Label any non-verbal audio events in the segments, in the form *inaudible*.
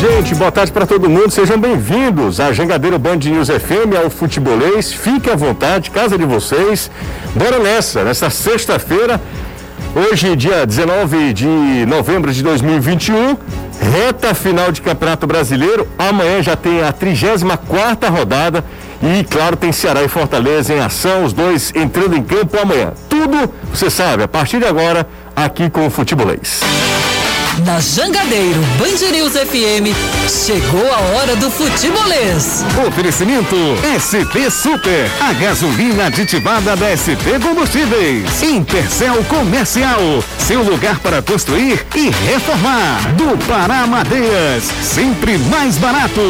gente, boa tarde para todo mundo. Sejam bem-vindos à Jangadeiro Band News FM, ao Futebolês. Fique à vontade, casa de vocês. Bora nessa, nessa sexta-feira, hoje, dia 19 de novembro de 2021, reta final de Campeonato Brasileiro. Amanhã já tem a 34 rodada e, claro, tem Ceará e Fortaleza em ação, os dois entrando em campo amanhã. Tudo, você sabe, a partir de agora, aqui com o Futebolês. Na Jangadeiro Band News FM, chegou a hora do futebolês. Oferecimento SP Super, a gasolina aditivada da SP Combustíveis. Intercel Comercial, seu lugar para construir e reformar. Do Pará Madeiras, sempre mais barato.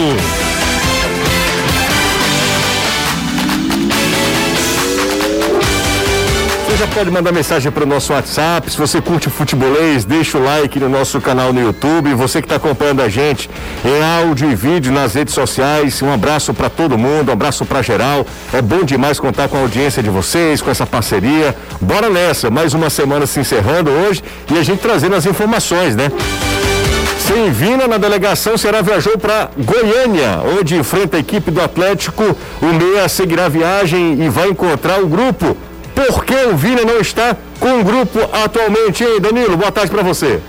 Já pode mandar mensagem para o nosso WhatsApp. Se você curte o futebolês, deixa o like no nosso canal no YouTube. Você que está acompanhando a gente em áudio e vídeo nas redes sociais. Um abraço para todo mundo, um abraço para geral. É bom demais contar com a audiência de vocês, com essa parceria. Bora nessa, mais uma semana se encerrando hoje e a gente trazendo as informações, né? Sem Vina na delegação, Ceará viajou para Goiânia, onde enfrenta a equipe do Atlético. O Meia seguirá a viagem e vai encontrar o grupo por que o Vina não está com o grupo atualmente, hein, Danilo? Boa tarde para você.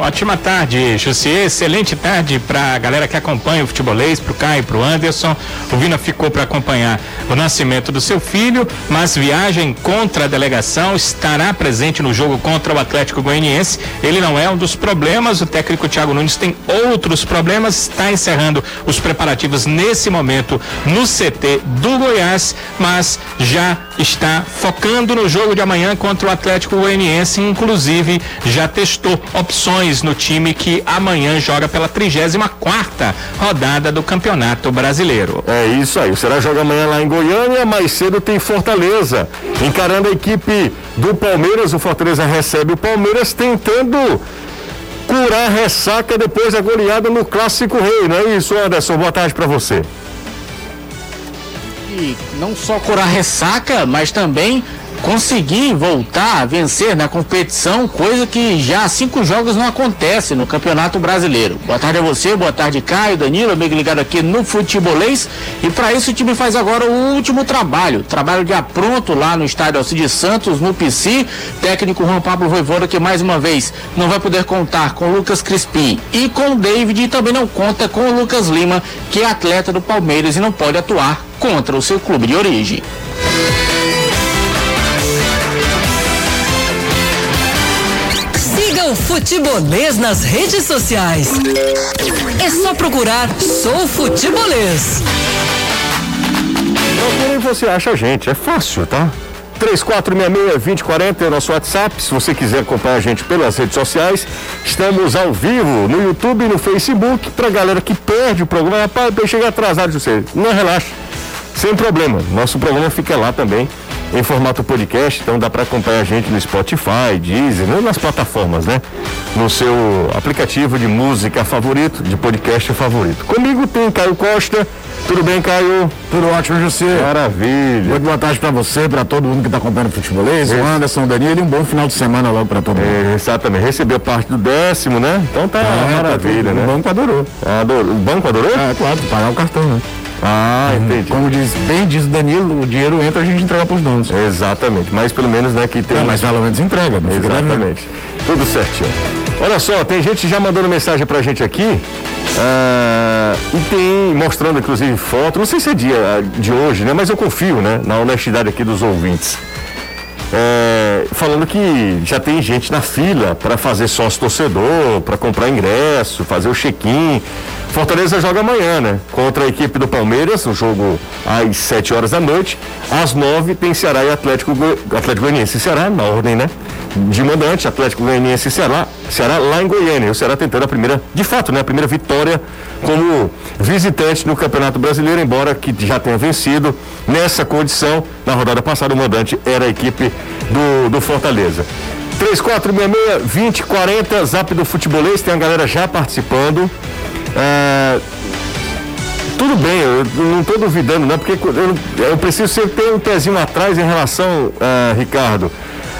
Ótima tarde, José. Excelente tarde para a galera que acompanha o futebolês, para o Caio, para o Anderson. O Vina ficou para acompanhar o nascimento do seu filho, mas viagem contra a delegação, estará presente no jogo contra o Atlético Goianiense. Ele não é um dos problemas, o técnico Thiago Nunes tem outros problemas, está encerrando os preparativos nesse momento no CT do Goiás, mas já está focando no jogo de amanhã contra o Atlético Goianiense, inclusive já testou opções no time que amanhã joga pela 34 rodada do Campeonato Brasileiro. É isso aí. Será joga amanhã lá em Goiânia, mais cedo tem Fortaleza. Encarando a equipe do Palmeiras, o Fortaleza recebe o Palmeiras tentando curar a ressaca depois da goleada no Clássico Rei, não é isso, Anderson? Boa tarde para você. E não só curar ressaca, mas também conseguir voltar a vencer na competição, coisa que já há cinco jogos não acontece no Campeonato Brasileiro. Boa tarde a você, boa tarde Caio, Danilo, amigo ligado aqui no Futebolês. E para isso o time faz agora o último trabalho, trabalho de apronto lá no estádio Alcides Santos, no PC. Técnico Juan Pablo Voivoda que mais uma vez não vai poder contar com Lucas Crispim e com David e também não conta com o Lucas Lima, que é atleta do Palmeiras e não pode atuar contra o seu clube de origem. O Futebolês nas redes sociais. É só procurar Sou Futebolês. Procure você acha a gente, é fácil, tá? 3466-2040 é o nosso WhatsApp. Se você quiser acompanhar a gente pelas redes sociais, estamos ao vivo no YouTube e no Facebook. Pra galera que perde o programa, rapaz, eu cheguei atrasado de você. Não relaxa, sem problema. Nosso programa fica lá também em formato podcast, então dá para acompanhar a gente no Spotify, Deezer, nas plataformas, né? No seu aplicativo de música favorito, de podcast favorito. Comigo tem Caio Costa. Tudo bem, Caio? Tudo ótimo, José. Maravilha. Muito boa tarde para você, para todo mundo que está acompanhando o futebolês, o Anderson, o Danilo e um bom final de semana logo para todo mundo. É, exatamente. Recebeu parte do décimo, né? Então tá é, maravilha, né? O banco adorou. adorou. O banco adorou? É, claro, pagar o cartão, né? Ah, entendi. Como diz, bem diz o Danilo, o dinheiro entra, a gente entrega para os donos. Exatamente, mas pelo menos né, que tem. É, mas pelo menos entrega, não Exatamente. Tudo certinho. Olha só, tem gente já mandando mensagem pra gente aqui. Uh, e tem mostrando inclusive foto, não sei se é dia de hoje, né? Mas eu confio, né? Na honestidade aqui dos ouvintes. É, falando que já tem gente na fila para fazer sócio torcedor, para comprar ingresso, fazer o check-in. Fortaleza joga amanhã, né? Contra a equipe do Palmeiras, o jogo às 7 horas da noite. Às 9 tem Ceará e Atlético, Atlético Goianiense. Ceará na ordem, né? De mandante, Atlético Goianiense e Ceará. Ceará lá em Goiânia. O Ceará tentando a primeira, de fato, né? A primeira vitória como visitante no Campeonato Brasileiro, embora que já tenha vencido nessa condição. Na rodada passada, o mandante era a equipe do, do Fortaleza. 3466-2040, Zap do Futebolês, tem a galera já participando. É, tudo bem, eu não estou duvidando, não, porque eu, eu, preciso sempre ter um pezinho atrás em relação, uh, Ricardo,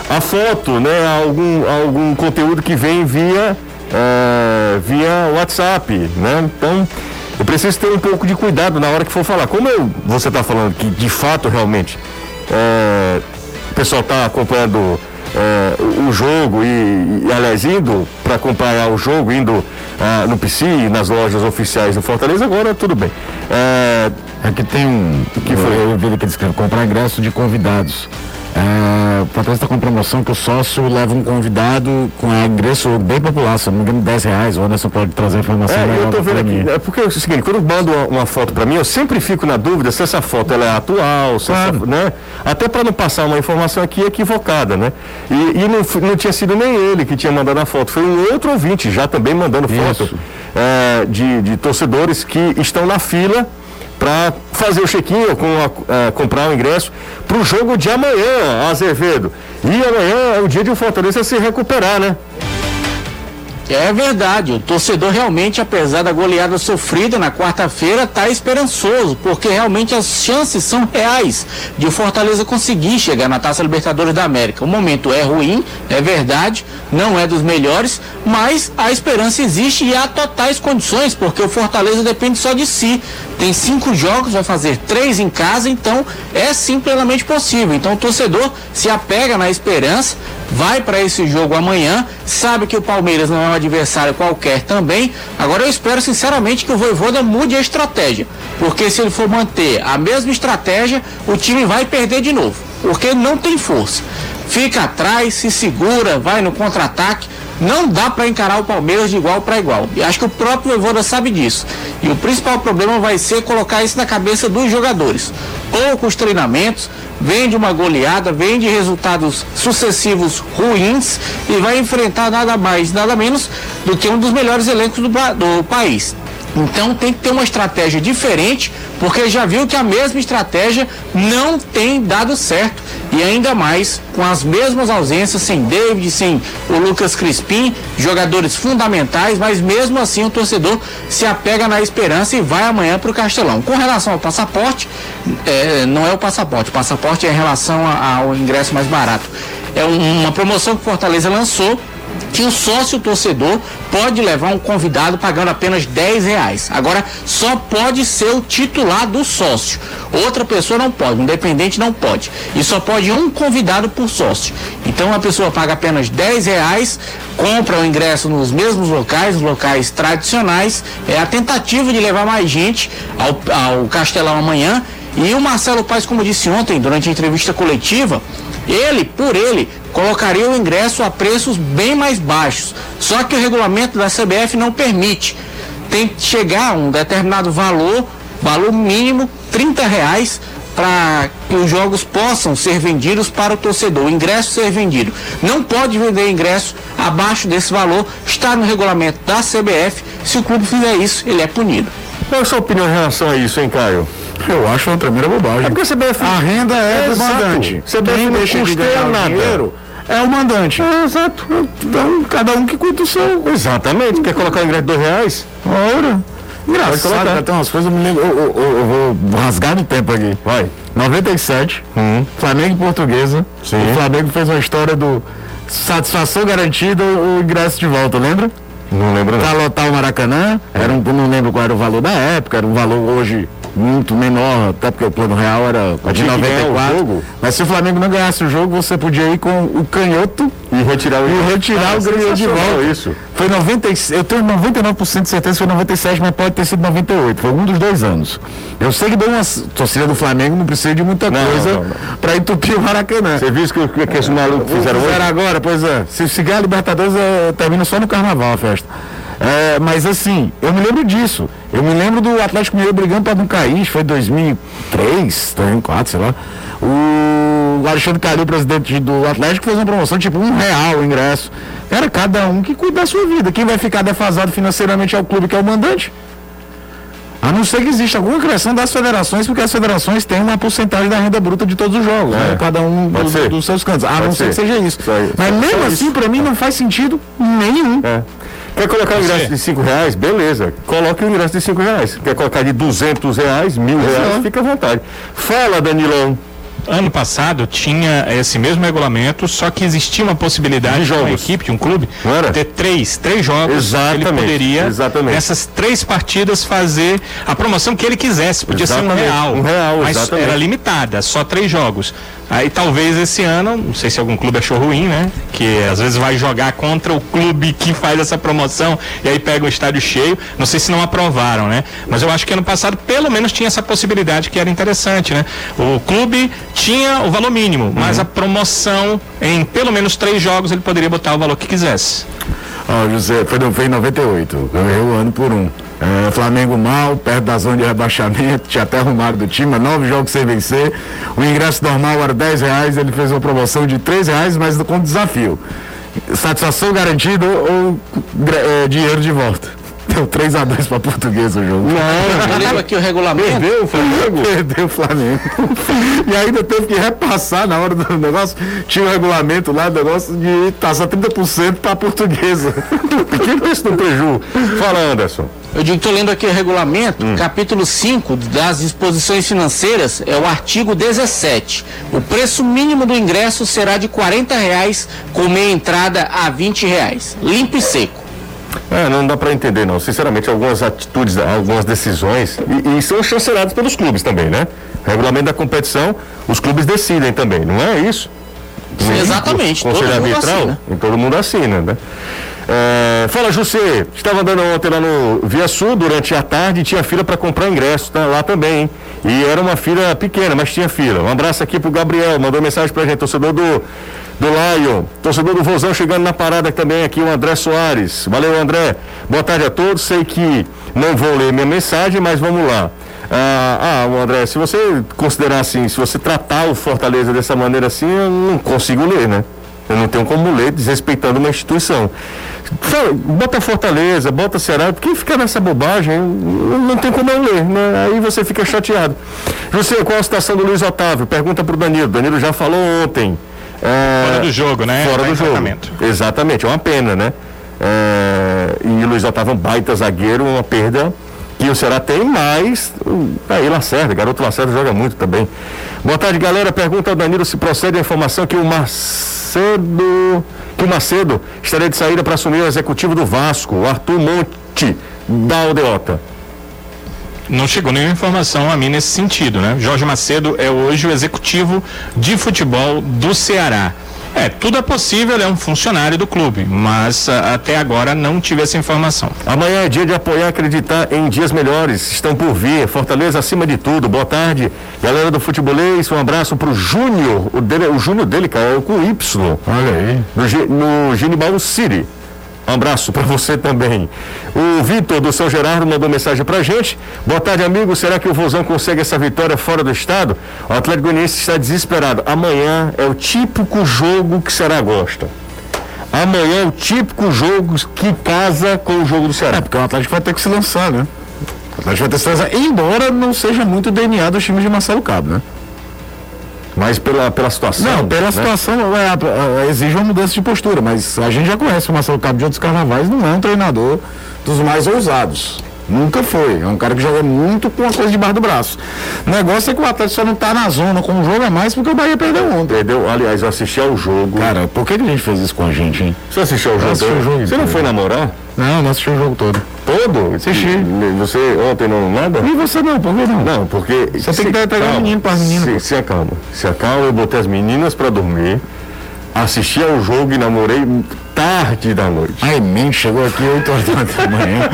a foto, né, a algum, a algum conteúdo que vem via é, via WhatsApp, né? Então, eu preciso ter um pouco de cuidado na hora que for falar. Como eu, você está falando que de fato realmente é, o pessoal está acompanhando é, o jogo e, e aliás, indo para acompanhar o jogo, indo ah, no PC, nas lojas oficiais do Fortaleza, agora tudo bem. É, É que tem um. Que foi? Eu vi que eles querem comprar ingresso de convidados. É, o Fortaleza está com promoção que o sócio leva um convidado com é, ingresso bem popular, se não me engano, 10 reais. O Anderson pode trazer a informação. É, eu pra vendo aqui. É porque é o seguinte, quando mando uma, uma foto para mim, eu sempre fico na dúvida se essa foto ela é atual, se essa- né? Até para não passar uma informação aqui equivocada, né? E, e não, não tinha sido nem ele que tinha mandado a foto, foi um outro ouvinte já também mandando foto é, de, de torcedores que estão na fila para fazer o check-in ou com a- é, comprar o ingresso para o jogo de amanhã, Azevedo. E amanhã é o dia de o Fortaleza se recuperar, né? É verdade, o torcedor realmente, apesar da goleada sofrida na quarta-feira, está esperançoso, porque realmente as chances são reais de o Fortaleza conseguir chegar na Taça Libertadores da América. O momento é ruim, é verdade, não é dos melhores, mas a esperança existe e há totais condições, porque o Fortaleza depende só de si. Tem cinco jogos, vai fazer três em casa, então é sim plenamente possível. Então o torcedor se apega na esperança, vai para esse jogo amanhã, sabe que o Palmeiras não é um adversário qualquer também. Agora eu espero sinceramente que o Voivoda mude a estratégia, porque se ele for manter a mesma estratégia, o time vai perder de novo, porque não tem força. Fica atrás, se segura, vai no contra-ataque. Não dá para encarar o Palmeiras de igual para igual. E acho que o próprio Voivoda sabe disso. E o principal problema vai ser colocar isso na cabeça dos jogadores. Poucos treinamentos, vem de uma goleada, vem de resultados sucessivos ruins e vai enfrentar nada mais, nada menos do que um dos melhores elencos do, do país. Então tem que ter uma estratégia diferente, porque já viu que a mesma estratégia não tem dado certo. E ainda mais com as mesmas ausências, sem David, sem o Lucas Crispim, jogadores fundamentais, mas mesmo assim o torcedor se apega na esperança e vai amanhã para o Castelão. Com relação ao passaporte, é, não é o passaporte, o passaporte é em relação a- ao ingresso mais barato. É um- uma promoção que Fortaleza lançou que o sócio torcedor pode levar um convidado pagando apenas 10 reais. Agora, só pode ser o titular do sócio. Outra pessoa não pode, um independente não pode. E só pode um convidado por sócio. Então, a pessoa paga apenas 10 reais, compra o ingresso nos mesmos locais, locais tradicionais. É a tentativa de levar mais gente ao, ao Castelão amanhã. E o Marcelo Paes, como disse ontem, durante a entrevista coletiva, ele, por ele, colocaria o ingresso a preços bem mais baixos. Só que o regulamento da CBF não permite. Tem que chegar a um determinado valor, valor mínimo, 30 reais, para que os jogos possam ser vendidos para o torcedor, o ingresso ser vendido. Não pode vender ingresso abaixo desse valor, está no regulamento da CBF. Se o clube fizer isso, ele é punido. Qual é a sua opinião em relação a isso, hein, Caio? Eu acho uma tremenda bobagem. É porque a CBF. A renda é do Exato. mandante. CBF Quem não custeia nada. dinheiro é o mandante. exato. Então, cada um que cuida o seu. Exatamente. Quer colocar o ingresso de dois reais? Ora. Engraçado, cara, tem umas coisas, eu, me lembro, eu, eu- eu- vou rasgar no tempo aqui. Vai. 97, Flamengo e Portuguesa. Sim. O Flamengo fez uma história do satisfação garantida, o ingresso de volta, lembra? Não lembro não. Pra lotar o Maracanã, era um, não lembro qual era o valor da época, era um valor hoje muito menor, até porque o plano real era de tinha que ganhar o 94. jogo. Mas se o Flamengo não ganhasse o jogo, você podia ir com o canhoto E retirar o e retirar Ah, o ganhador de volta. Isso. Foi 96, eu tenho 99% de certeza que foi 97, mas pode ter sido 98. Foi um dos dois anos. Eu sei que deu uma torcida do Flamengo não precisa de muita Não, coisa pra entupir o Maracanã. Você viu que, que, que esses malucos fizeram Fizeram hoje? agora, pois é. Se, ganhar a Libertadores, é, termina só no carnaval a festa. É, mas assim, eu me lembro disso. Eu me lembro do Atlético Mineiro brigando para não cair, foi 2003, 2004, sei lá. O Alexandre Calil, presidente do Atlético, fez uma promoção tipo um real o ingresso. Cara, cada um que cuida da sua vida. Quem vai ficar defasado financeiramente é o clube que é o mandante. A não ser que exista alguma criação das federações, porque as federações têm uma porcentagem da renda bruta de todos os jogos, né? cada um Pode do- ser. dos seus cantos. A Pode não ser que ser. seja isso. Aí. Mas mesmo assim, para mim, não faz sentido nenhum. É. Quer colocar o ingresso de 5 reais? Beleza. Coloque o ingresso de 5 reais. Quer colocar de 200 reais, mil reais? Exato. Fica à vontade. Fala, Danilão. ano passado tinha esse mesmo regulamento, só que existia uma possibilidade De de uma jogos. equipe, de um clube, ter três, três jogos. Exatamente, Ele poderia, exatamente. nessas três partidas, fazer a promoção que ele quisesse. Podia ser Exatamente, um real. um real, mas exatamente. era limitada, só três jogos. Aí talvez esse ano, não sei se algum clube achou ruim, né? Que às vezes vai jogar contra o clube que faz essa promoção e aí pega o estádio cheio. Não sei se não aprovaram, né? Mas eu acho que ano passado pelo menos tinha essa possibilidade que era interessante, né? O clube tinha o valor mínimo, mas Uhum. a promoção em pelo menos três jogos ele poderia botar o valor que quisesse. Ó, José, foi, foi em 98. Eu errei o ano por um. É, Flamengo mal, perto da zona de rebaixamento, tinha até arrumado do time, nove jogos sem vencer. O ingresso normal era 10 reais, ele fez uma promoção de 3 reais, mas com desafio. Satisfação garantida ou é, dinheiro de volta. Deu 3 a 2 para português o jogo. Eu lembro aqui o regulamento. Perdeu o Flamengo? Perdeu o Flamengo. *laughs* e ainda teve que repassar na hora do negócio. Tinha um regulamento lá, negócio de taxa 30% para portuguesa. *laughs* Pequeno preço do preju. Fala, Anderson. Eu digo que estou lendo aqui o regulamento, capítulo 5 das disposições financeiras, é o artigo 17. O preço mínimo do ingresso será de 40 reais, com meia entrada a 20 reais. Limpo e seco. É, não dá para entender, não. Sinceramente, algumas atitudes, algumas decisões, e, e são chanceladas pelos clubes também, né? Regulamento da competição, os clubes decidem também, não é isso? Sim, exatamente, Conselho todo mundo assina. e todo mundo assina, né? É, fala, José, estava andando ontem lá no Via Sul durante a tarde e tinha fila para comprar ingresso tá, lá também, hein? E era uma fila pequena, mas tinha fila. Um abraço aqui pro Gabriel, mandou mensagem pra gente, torcedor do, do Lion, torcedor do Vozão chegando na parada também aqui, o André Soares. Valeu, André. Boa tarde a todos. Sei que não vou ler minha mensagem, mas vamos lá. Ah, ah, o André, se você considerar assim, se você tratar o Fortaleza dessa maneira assim, eu não consigo ler, né? Eu não tenho como ler desrespeitando uma instituição. Bota Fortaleza, bota Ceará, porque fica nessa bobagem, não tem como eu ler, né? Aí você fica chateado. José, qual a situação do Luiz Otávio? Pergunta pro Danilo. Danilo já falou ontem. É, Fora do jogo, né? Fora Tá do jogo. Exatamente, é uma pena, né? É, e o Luiz Otávio é um baita zagueiro, uma perda que o Ceará tem, mas hum, aí Lacerda, garoto Lacerda joga muito também. Boa tarde, galera. Pergunta ao Danilo se procede a informação que o Macedo, que o Macedo estaria de saída para assumir o executivo do Vasco, o Arthur Monte, da Aldeota. Não chegou nenhuma informação a mim nesse sentido, né? Jorge Macedo é hoje o executivo de futebol do Ceará. É, tudo é possível, ele é um funcionário do clube, mas ah, até agora não tive essa informação. Amanhã é dia de apoiar e acreditar em dias melhores. Estão por vir. Fortaleza acima de tudo. Boa tarde. Galera do futebolês, um abraço pro Júnior. O, dele, o Júnior dele, cara, é com Y. Olha aí. No, no Genibaldo City. Um abraço para você também. O Vitor do São Gerardo mandou mensagem pra gente. Boa tarde, amigo. Será que o Vozão consegue essa vitória fora do estado? O Atlético Goianiense está desesperado. Amanhã é o típico jogo que Ceará gosta. Amanhã é o típico jogo que casa com o jogo do É, Ceará. porque o Atlético vai ter que se lançar, né? O Atlético vai ter que se lançar, embora não seja muito DNA dos times de Marcelo Cabo, né? Mas pela, pela situação. Não, pela né? situação é, é, exige uma mudança de postura, mas a gente já conhece o Marcelo Cabo de outros carnavais, não é um treinador dos mais ousados. Nunca foi. É um cara que joga muito com a coisa debaixo do braço. O negócio é que o Atlético só não tá na zona com um jogo a mais porque o Bahia perdeu ontem. Perdeu, aliás, eu assisti ao jogo. Cara, por que, que a gente fez isso com a gente, hein? Você assistiu ao jogo? assisti o jogo Você não foi namorar? Não, não assisti o jogo todo. Todo? Assisti. Você ontem não nada? E você não, por que não? Não, porque. Você tem que pegar o menino pras meninas, Se, se acalma. Se acalma, eu botei as meninas pra dormir, assisti ao jogo e namorei tarde da noite. Ai, mente, chegou aqui 8 horas da manhã.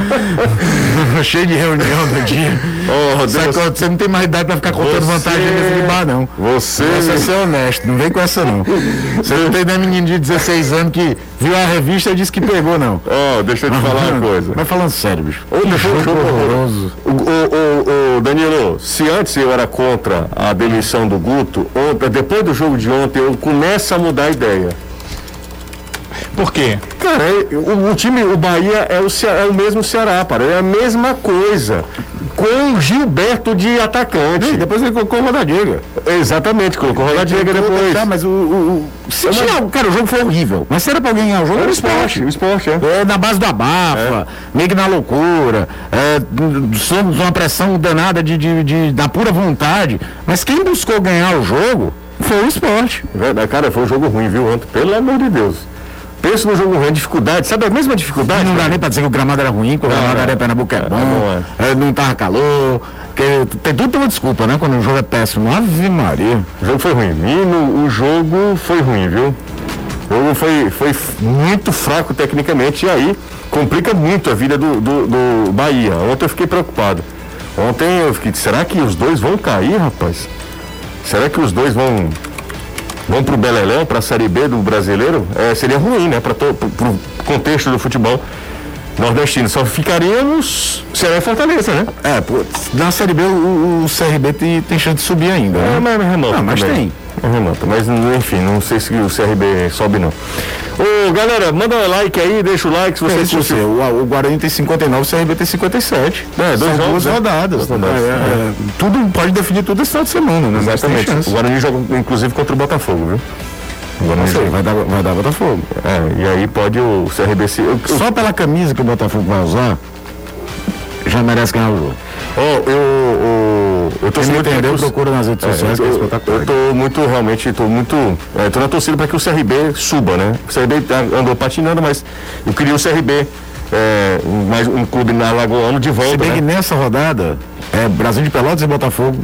*laughs* Cheio de reunião do dia. Oh, Deus. você não tem mais idade pra ficar contando Você- vantagem nesse bar, não. Você. Você é ser honesto, não vem com essa não. Você não tem nem menino de 16 anos que viu a revista e disse que pegou, não. Ó, deixa eu te falar uma coisa. Vai falando sério, bicho. Jogo jogo horroroso. O, o, o- Danilo, se antes eu era contra a demissão do Guto, ontem, depois do jogo de ontem eu começo a mudar a ideia. Por quê? Cara, é- o, o time, o Bahia é o, é o mesmo Ceará, para é a mesma coisa. Com o Gilberto de atacante. Depois ele colocou o Rodadiega. Exatamente, colocou o Rodadiega depois. Tá, mas o. o, o se tinha, cara, o jogo foi horrível. Mas se era pra alguém ganhar o jogo, Era o esporte. o esporte, é. É, na base do abafa, meio que na loucura, é, somos uma pressão danada de, de, de- da pura vontade. Mas quem buscou ganhar o jogo foi o esporte. Verdade, cara, foi um jogo ruim, viu, ontem? Pelo amor de Deus. Pensa no jogo ruim, dificuldade, sabe a mesma dificuldade? Não dá nem pra dizer que o gramado era ruim, que o gramado era Pernambuco é É, bom, não é, não tava calor, que tem tudo uma desculpa, né? Quando o jogo é péssimo. Ave Maria. O jogo foi ruim. Nino, o jogo foi ruim, viu? O jogo foi, foi muito fraco tecnicamente e aí complica muito a vida do, do, do Bahia. Ontem eu fiquei preocupado. Ontem eu fiquei, será que os dois vão cair, rapaz? Será que os dois vão vão pro Beleléu, pra Série B do brasileiro? É, seria ruim, né? Para pro contexto do futebol nordestino. Só ficaríamos Ceará e Fortaleza, né? É, pô, na Série B o, o- o CRB tem, tem chance de subir ainda. É, né? mas remota Não, mas tem. É remota, mas enfim, não sei se o CRB sobe não. Ô, galera, manda um like aí, deixa o like se Você, você, curtiu. o, o Guarani tem 59, o CRB tem 57. É, dois São jogos, duas né? rodadas. Duas rodadas, É, é, tudo pode definir tudo esse final de semana, né? Exatamente. O Guarani joga inclusive contra o Botafogo, viu? Não sei, vai dar, vai dar Botafogo. É, e aí pode o CRB se. eu- eu- Só pela camisa que o Botafogo vai usar, já merece ganhar o jogo. Ó, eu, eu, eu tô Quem muito entendeu, recurso- procura nas redes É, sociais, é eu, espetacular. eu tô muito, realmente, tô muito. É, tô na torcida para que o CRB suba, né? O CRB tá- andou patinando, mas eu queria o CRB, é, mais um clube na Lagoano de Se volta. bem né? que nessa rodada, é Brasil de Pelotas e Botafogo.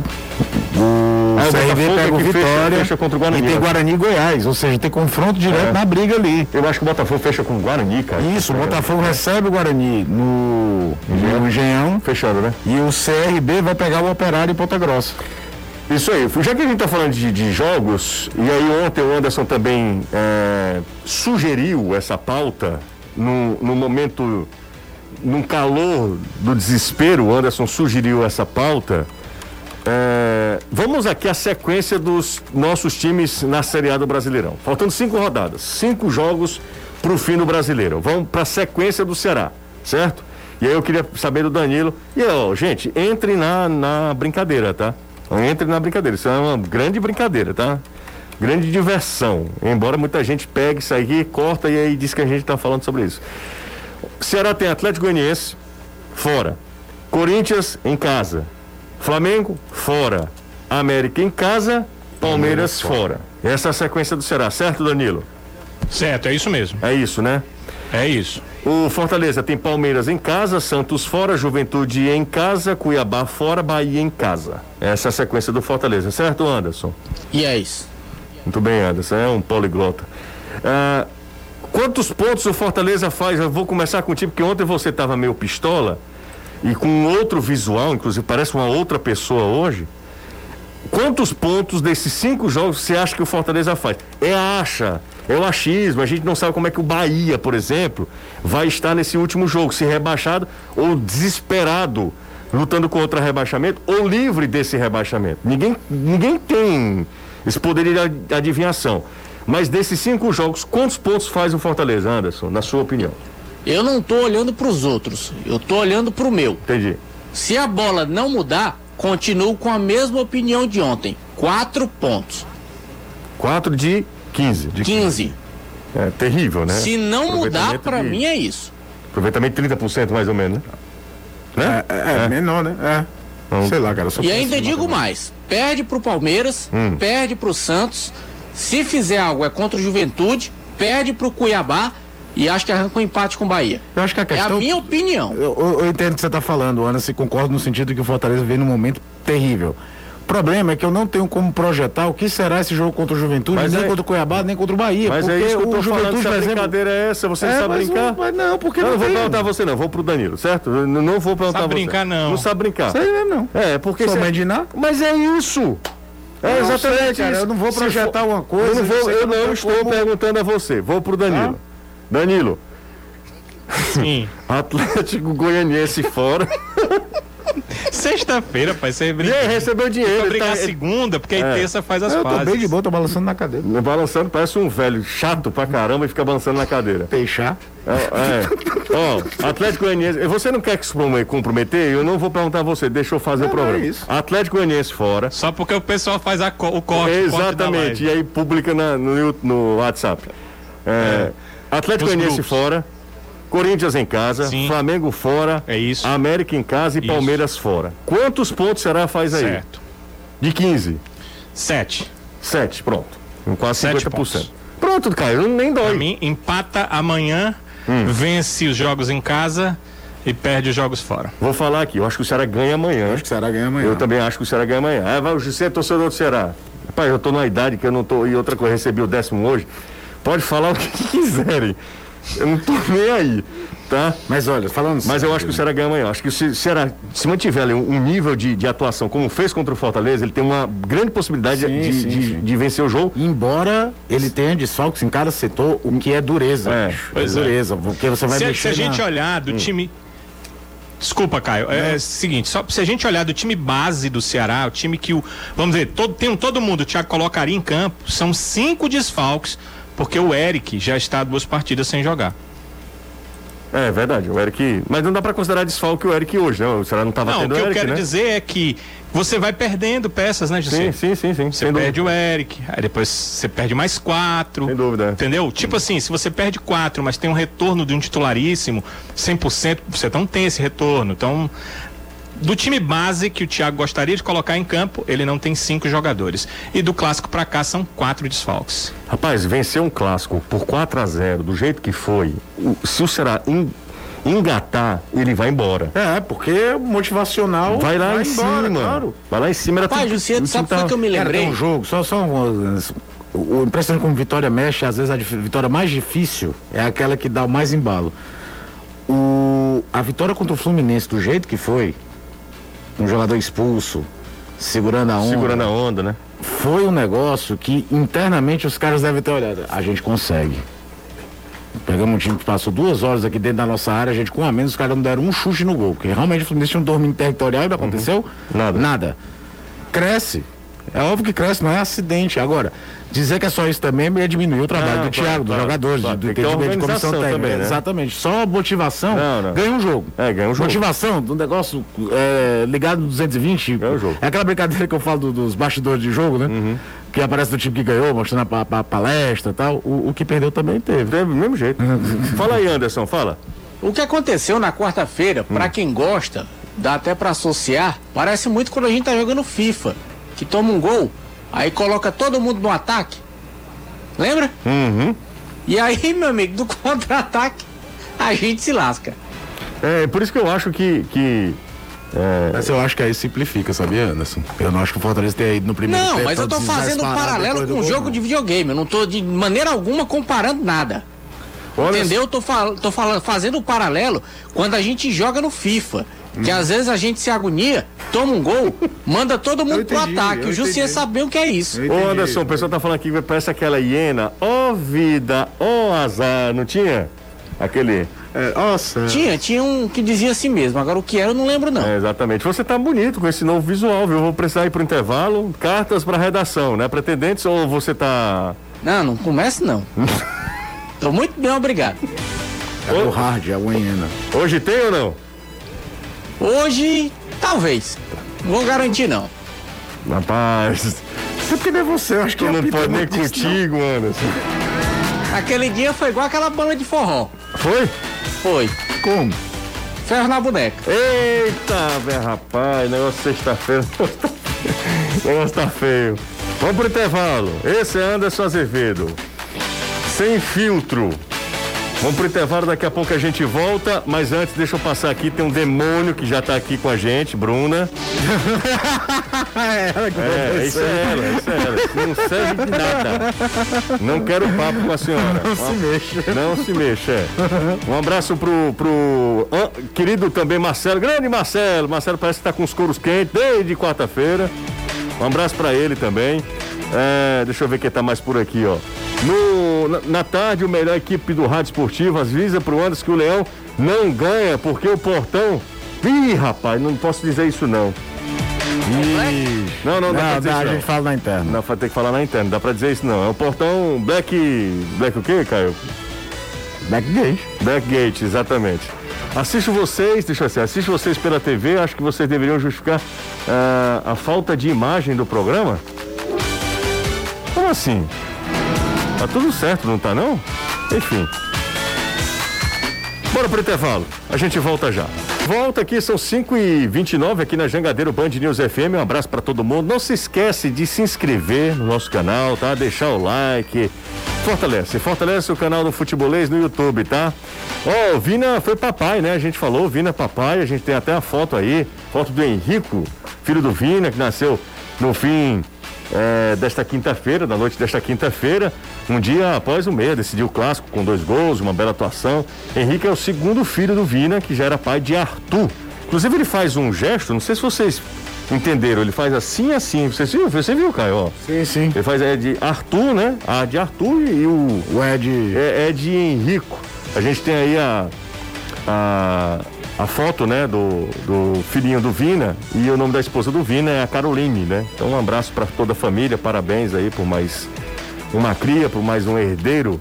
O Ah, o CRB Botafogo pega é o fecha- Vitória fecha contra o Guarani, e tem né? Guarani e Goiás, ou seja, tem confronto direto É. na briga ali. Eu acho que o Botafogo fecha com o Guarani, cara. Isso, o Botafogo recebe o Guarani no, Engenhão Fechando, né? e o CRB vai pegar o Operário em Ponta Grossa. Isso aí. Já que a gente está falando de, de jogos, e aí ontem o Anderson também é, sugeriu essa pauta no, no momento, num calor do desespero, o Anderson sugeriu essa pauta. É, vamos aqui à sequência dos nossos times na Série A do Brasileirão. Faltando cinco rodadas, cinco jogos para o fim do Brasileiro. Vamos para a sequência do Ceará, certo? E aí eu queria saber do Danilo. E ó, gente, entre na, na brincadeira, tá? Entre na brincadeira. Isso é uma grande brincadeira, tá? Grande diversão. Embora muita gente pegue isso corta e aí diz que a gente está falando sobre isso. Ceará tem Atlético Goianiense, fora. Corinthians em casa. Flamengo, fora. América em casa, Palmeiras fora. Essa é a sequência do Ceará, certo, Danilo? Certo, é isso mesmo. É isso, né? É isso. O Fortaleza tem Palmeiras em casa, Santos fora, Juventude em casa, Cuiabá fora, Bahia em casa. Essa é a sequência do Fortaleza, certo, Anderson? E é isso. Muito bem, Anderson, é um poliglota. Ah, quantos pontos o Fortaleza faz? Eu vou começar contigo, porque ontem você estava meio pistola e com outro visual, inclusive parece uma outra pessoa hoje. Quantos pontos desses cinco jogos você acha que o Fortaleza faz? É acha, é o achismo. A gente não sabe como é que o Bahia, por exemplo, vai estar nesse último jogo, se rebaixado ou desesperado, lutando contra rebaixamento ou livre desse rebaixamento. Ninguém, ninguém tem esse poder de ad- adivinhação. Mas desses cinco jogos, quantos pontos faz o Fortaleza, Anderson, na sua opinião? Eu não tô olhando para os outros, eu tô olhando para o meu. Entendi. Se a bola não mudar, continuo com a mesma opinião de ontem. Quatro pontos. 4 de 15. De 15. É terrível, né? Se não mudar, para de- mim é isso. Aproveitamento 30% mais ou menos, né? É, menor, né? É. Não. Sei lá, cara. E ainda digo mais: perde pro Palmeiras, Hum. perde pro Santos. Se fizer algo é contra o Juventude, perde pro Cuiabá e acho que arranca um empate com o Bahia. Eu acho que a É a questão. minha opinião. Eu, eu- eu entendo o que você está falando, Ana, se concordo no sentido de que o Fortaleza vem num momento terrível. O problema é que eu não tenho como projetar o que será esse jogo contra o Juventude, Mas nem é- contra o Cuiabá, nem contra o Bahia. Mas porque é isso que eu tô o falando, Juventude, se a por exemplo. brincadeira é essa, você não É, sabe mas brincar. o- mas não, porque não, não eu vou tem. perguntar a você não, vou pro Danilo, certo? Eu não, não vou perguntar Sabe a você. brincar, não. Não sabe brincar. Sei não. É, porque... Sou mãe de Iná? Mas é isso. É não exatamente sei, cara, isso. eu não vou projetar for- uma coisa Eu não, vou, eu não não estou como- perguntando a você. Vou pro Danilo. Danilo, Sim. *laughs* Atlético Goianiense fora. Sexta-feira, pai, você E brinca. aí, recebeu dinheiro. Vou ele brigar tá- segunda, porque aí É. terça faz as Eu tô pazes. bem de boa, tô balançando na cadeira. Balançando, parece um velho chato pra caramba e fica balançando na cadeira. Peixar. É, é. Ó, Atlético Goianiense, você não quer que se comprome- comprometer? Eu não vou perguntar a você, deixa eu fazer o programa. é isso. Atlético Goianiense fora. Só porque o pessoal faz a co- o corte. o corte da Exatamente, live. e aí publica na- no, no WhatsApp. É, Atlético Goianiense fora, Corinthians em casa, Sim. Flamengo fora, É isso. América em casa e Isso. Palmeiras fora. Quantos pontos será faz aí? Certo. De 15. Sete. 7, pronto. Quase Sete 50%. pontos. Pronto, Caio, nem Pra dói. mim, empata amanhã, Hum. vence os jogos em casa e perde os jogos fora. Vou falar aqui, eu acho que o Ceará ganha amanhã. Acho que será ganhar amanhã. Eu também acho que o Ceará ganha amanhã. Ah, vai, você é torcedor do Ceará. Rapaz, eu tô numa idade que eu não tô. E outra coisa, recebi o décimo hoje. Pode falar o que *laughs* quiserem. Eu não tô nem aí, tá? Mas olha, falando Mas eu acho que o Ceará ganha amanhã. Acho que se o Ceará se mantiver ali um, nível de, de atuação como fez contra o Fortaleza, ele tem uma grande possibilidade Sim, de, sim, de- sim. de vencer o jogo. Embora ele tenha desfalques em cada setor, o que é dureza. É, bicho. pois é. dureza, porque você vai Se, mexer se a gente na- olhar Hum. do time. Desculpa, Caio. É, o seguinte, só se a gente olhar do time base do Ceará, o time que o. Vamos dizer, todo, tem um, todo mundo, o Thiago colocaria em campo, são cinco desfalques, porque o Eric já está duas partidas sem jogar. É verdade, o Eric. Mas não dá pra considerar desfalque o Eric hoje, né? O Ceará não tava Não, o tendo que o eu Eric, quero né? dizer é que você vai perdendo peças, né, José? Sim, sim, sim, sim. Você perde dúvida. o Eric, aí depois você perde mais quatro. Sem dúvida. Entendeu? Tipo assim, se você perde quatro, mas tem um retorno de um titularíssimo, 100%, você não tem esse retorno. Então, do time base que o Thiago gostaria de colocar em campo, ele não tem cinco jogadores. E do clássico pra cá são quatro desfalques. Rapaz, vencer um clássico por 4 a 0 do jeito que foi, o- se o Ceará en- engatar, ele vai embora. É, porque motivacional Vai lá em embora, cima. claro. Vai lá em cima. Era Pai, tudo- Jussier, o sabe foi que eu me lembrei? tem um jogo, só, só um, o, impressionante como vitória mexe, às vezes a vitória mais difícil é aquela que dá o mais embalo. O, a vitória contra o Fluminense, do jeito que foi, um jogador expulso, segurando a onda, segurando a onda, né? foi um negócio que internamente os caras devem ter olhado. A gente consegue. Pegamos um time que passou duas horas aqui dentro da nossa área, a gente com a menos, os caras não deram um chute no gol. Porque realmente o Fluminense tinha um domínio territorial e não aconteceu Uhum. Nada. Nada. Cresce. É óbvio que cresce, não é acidente. Agora, dizer que é só isso também é diminuir o trabalho Não, do claro, Thiago, dos claro, jogadores, claro. do entendimento de comissão técnica. também, né? Exatamente. Só motivação Não, não. ganha um jogo. É, ganha um jogo. Motivação do negócio é, ligado no 220. Ganha o jogo. É aquela brincadeira que eu falo do- dos bastidores de jogo, né? Uhum. Que aparece do time que ganhou, mostrando a, pa- pa- palestra e tal. O, o que perdeu também teve. Teve do mesmo jeito. *laughs* fala aí, Anderson, fala. O que aconteceu na quarta-feira, Hum. pra quem gosta, dá até pra associar, parece muito quando a gente tá jogando FIFA, que toma um gol, aí coloca todo mundo no ataque. Lembra? Uhum. E aí, *laughs* meu amigo, do contra-ataque, a gente se lasca. É, por isso que eu acho que. que Mas eu acho que aí simplifica, sabia, Anderson? Eu não acho que o Fortaleza tenha ido no primeiro Não, tempo, mas eu tô fazendo um paralelo com um jogo de videogame. Eu não tô de maneira alguma comparando nada. Olha, Entendeu? Eu tô, fal tô falando, fazendo um paralelo quando a gente joga no FIFA. Que às vezes a gente se agonia, toma um gol, *laughs* manda todo mundo pro entendi, ataque. eu O Jussier sabe bem o que é isso. Ô. Anderson, o pessoal tá falando aqui que parece aquela hiena. Ó vida, ó azar, não tinha? Aquele. É, nossa. Tinha, tinha um que dizia assim mesmo. Agora o que era eu não lembro não. É, exatamente. Você tá bonito com esse novo visual, viu? Vou precisar ir pro intervalo. Cartas pra redação, né? Pretendentes ou você tá. Não, não comece não. *laughs* Tô muito bem, obrigado. É o hard, é o hiena. Hoje tem ou não? Hoje, talvez. Não vou garantir não. Rapaz, Você porque é você, eu acho que tu é não pode nem disso, não. contigo, Anderson. Aquele dia foi igual aquela banda de forró. Foi? Foi. Como? Ferro na boneca. Eita, velho, rapaz, negócio sexta-feira. *laughs* negócio tá feio. Vamos pro intervalo. Esse é Anderson Azevedo. Sem filtro. Vamos pro intervalo, daqui a pouco a gente volta, mas antes deixa eu passar aqui, tem um demônio que já tá aqui com a gente, Bruna. *laughs* É, isso é ela, isso é ela. Não serve de nada. Não quero papo com a senhora. Não se mexa. Não se mexa, é. Um abraço pro, pro ah, querido também Marcelo, grande Marcelo. Marcelo parece que tá com os couros quentes desde quarta-feira. Um abraço pra ele também. É, deixa eu ver quem tá mais por aqui, ó. No, na, na tarde, o melhor equipe do Rádio Esportivo avisa pro Anderson que o Leão não ganha porque o portão Ih, rapaz, não posso dizer isso não. Não, não, dá pra Não, dizer dá, isso a não. gente fala na interna. Não, vai ter que falar na interna, dá pra dizer isso não. É o portão Black. Black o quê, Caio? Backgate. Blackgate, exatamente. Assisto vocês, deixa eu ver, assisto vocês pela TV, acho que vocês deveriam justificar ah, a falta de imagem do programa. Como assim? Tá tudo certo, não tá não? Enfim. Bora pro intervalo, a gente volta já. Volta aqui, são 5h29 aqui na Jangadeiro Band News FM. Um abraço pra todo mundo. Não se esquece de se inscrever no nosso canal, tá? Deixar o like. Fortalece, fortalece o canal do Futebolês no YouTube, tá? Ó, o Vina foi papai, né? A gente falou, Vina papai, a gente tem até a foto aí, foto do Henrico, filho do Vina, que nasceu no fim é, desta quinta-feira, da noite desta quinta-feira, um dia após o meia, decidiu o clássico com dois gols, uma bela atuação. Henrique é o segundo filho do Vina, que já era pai de Arthur. Inclusive ele faz um gesto, não sei se vocês entenderam, ele faz assim assim. Você viu? Você viu, Caio? Sim, sim. Ele faz é de Arthur, né? A de Arthur e o O Ed. é, é de Henrico. A gente tem aí a, a, a foto, né, do, do filhinho do Vina e o nome da esposa do Vina é a Caroline, né? Então um abraço para toda a família, parabéns aí por mais uma cria, por mais um herdeiro.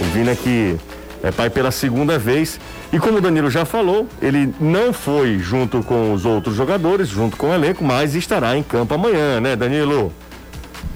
O Vina que é pai pela segunda vez. E como o Danilo já falou, ele não foi junto com os outros jogadores, junto com o elenco, mas estará em campo amanhã, né, Danilo?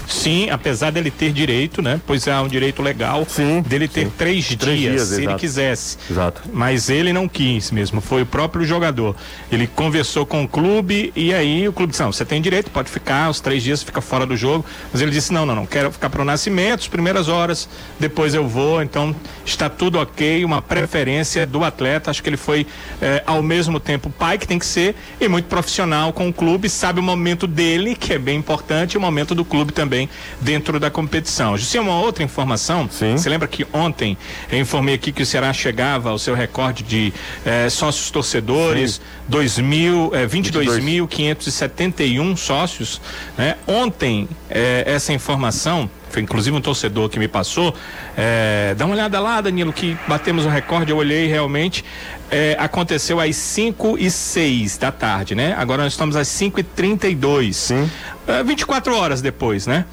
Sim, apesar dele ter direito, né? Pois é um direito legal Sim, dele ter sim. três, Três dias, dias, se ele exato. quisesse. Exato. Mas ele não quis mesmo, foi o próprio jogador. Ele conversou com o clube e aí o clube disse: não, você tem direito, pode ficar, os três dias fica fora do jogo. Mas ele disse: não, não, não, quero ficar pro nascimento, as primeiras horas, depois eu vou. Então está tudo ok, uma preferência do atleta. Acho que ele foi eh, ao mesmo tempo pai, que tem que ser, e muito profissional com o clube, sabe o momento dele, que é bem importante, e o momento do clube também dentro da competição. Jussi, uma outra informação. Sim. Você lembra que ontem eu informei aqui que o Ceará chegava ao seu recorde de eh, sócios torcedores, 2000, eh, 22.571 sócios. Né? Ontem, eh, essa informação, foi inclusive um torcedor que me passou, eh, dá uma olhada lá, Danilo, que batemos o recorde, eu olhei realmente, eh, aconteceu às 5 e 6 da tarde, né? Agora nós estamos às 5 e 32 Sim. é, 24 horas depois, né?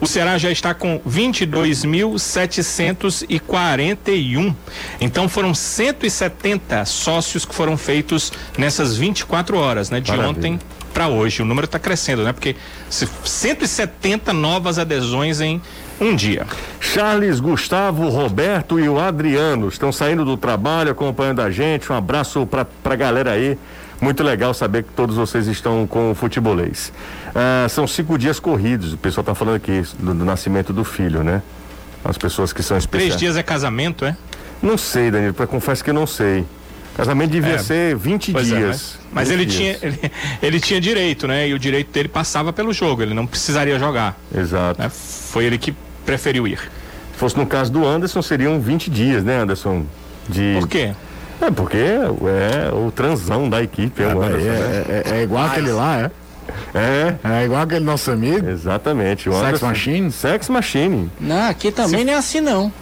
O Ceará já está com 22.741. Então foram 170 sócios que foram feitos nessas 24 horas, né? De Maravilha. ontem para hoje. O número está crescendo, né? Porque se- 170 novas adesões em um dia. Charles, Gustavo, Roberto e o Adriano estão saindo do trabalho, acompanhando a gente. Um abraço pra, pra galera aí. Muito legal saber que todos vocês estão com o futebolês. Ah, são cinco dias corridos, o pessoal tá falando aqui do, do nascimento do filho, né? As pessoas que são especiais. Três dias é casamento, é? Não sei, Danilo, confesso que eu não sei. Casamento devia É. ser 20 Pois é, dias. mas, mas 20 ele, dias. tinha, ele, ele tinha direito, né? E o direito dele passava pelo jogo, ele não precisaria jogar. Exato. né? Foi ele que preferiu ir. Se fosse no caso do Anderson, seriam 20 dias, né, Anderson? De... Por quê? É, porque é o transão da equipe, é, o É, Anderson, né? é, é- é igual aquele lá, é? É, É igual aquele nosso amigo. exatamente. O Sex Anderson- Machine? Sex Machine. Não, aqui também não é assim não.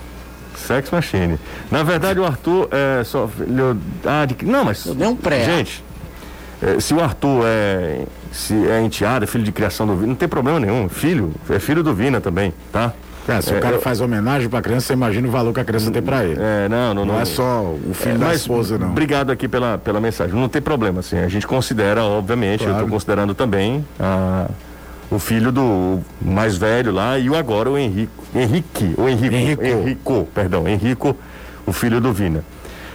Sex Machine. Na verdade, o Arthur é só. filho- Ah, de... Não, mas. Eu dei um pré. Gente, é, se o Arthur é. Se é enteado, é filho de criação do Vina, não tem problema nenhum. Filho, é filho do Vina também, tá? É, se É, o cara eu- faz homenagem pra criança, você imagina o valor que a criança tem pra ele. É, não, não, Não não. é só o filho da Mas esposa, não. Obrigado aqui pela, pela mensagem. Não tem problema, assim. A gente considera, obviamente, eu Claro. estou considerando também a, o filho do mais velho lá e o agora o Henrique. Henrique, o Henrico. Henrico. Henrico, perdão, Henrico, o filho do Vina.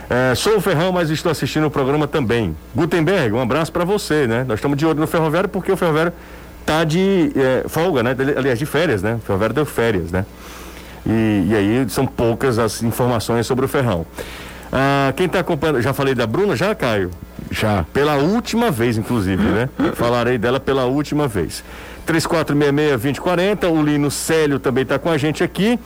É, sou o Ferrão, mas estou assistindo o programa também. Gutenberg, um abraço para você, né? Nós estamos de olho no Ferroviário porque o Ferroviário tá de é, folga, né? Aliás, de férias, né? O Ferroviário deu férias, né? E, e aí são poucas as informações sobre o Ferrão. Ah, quem está acompanhando, já falei da Bruna, já, Caio? Já. Pela última vez, inclusive, né? *laughs* Falarei dela pela última vez. 3466-2040, o Lino Célio também está com a gente aqui.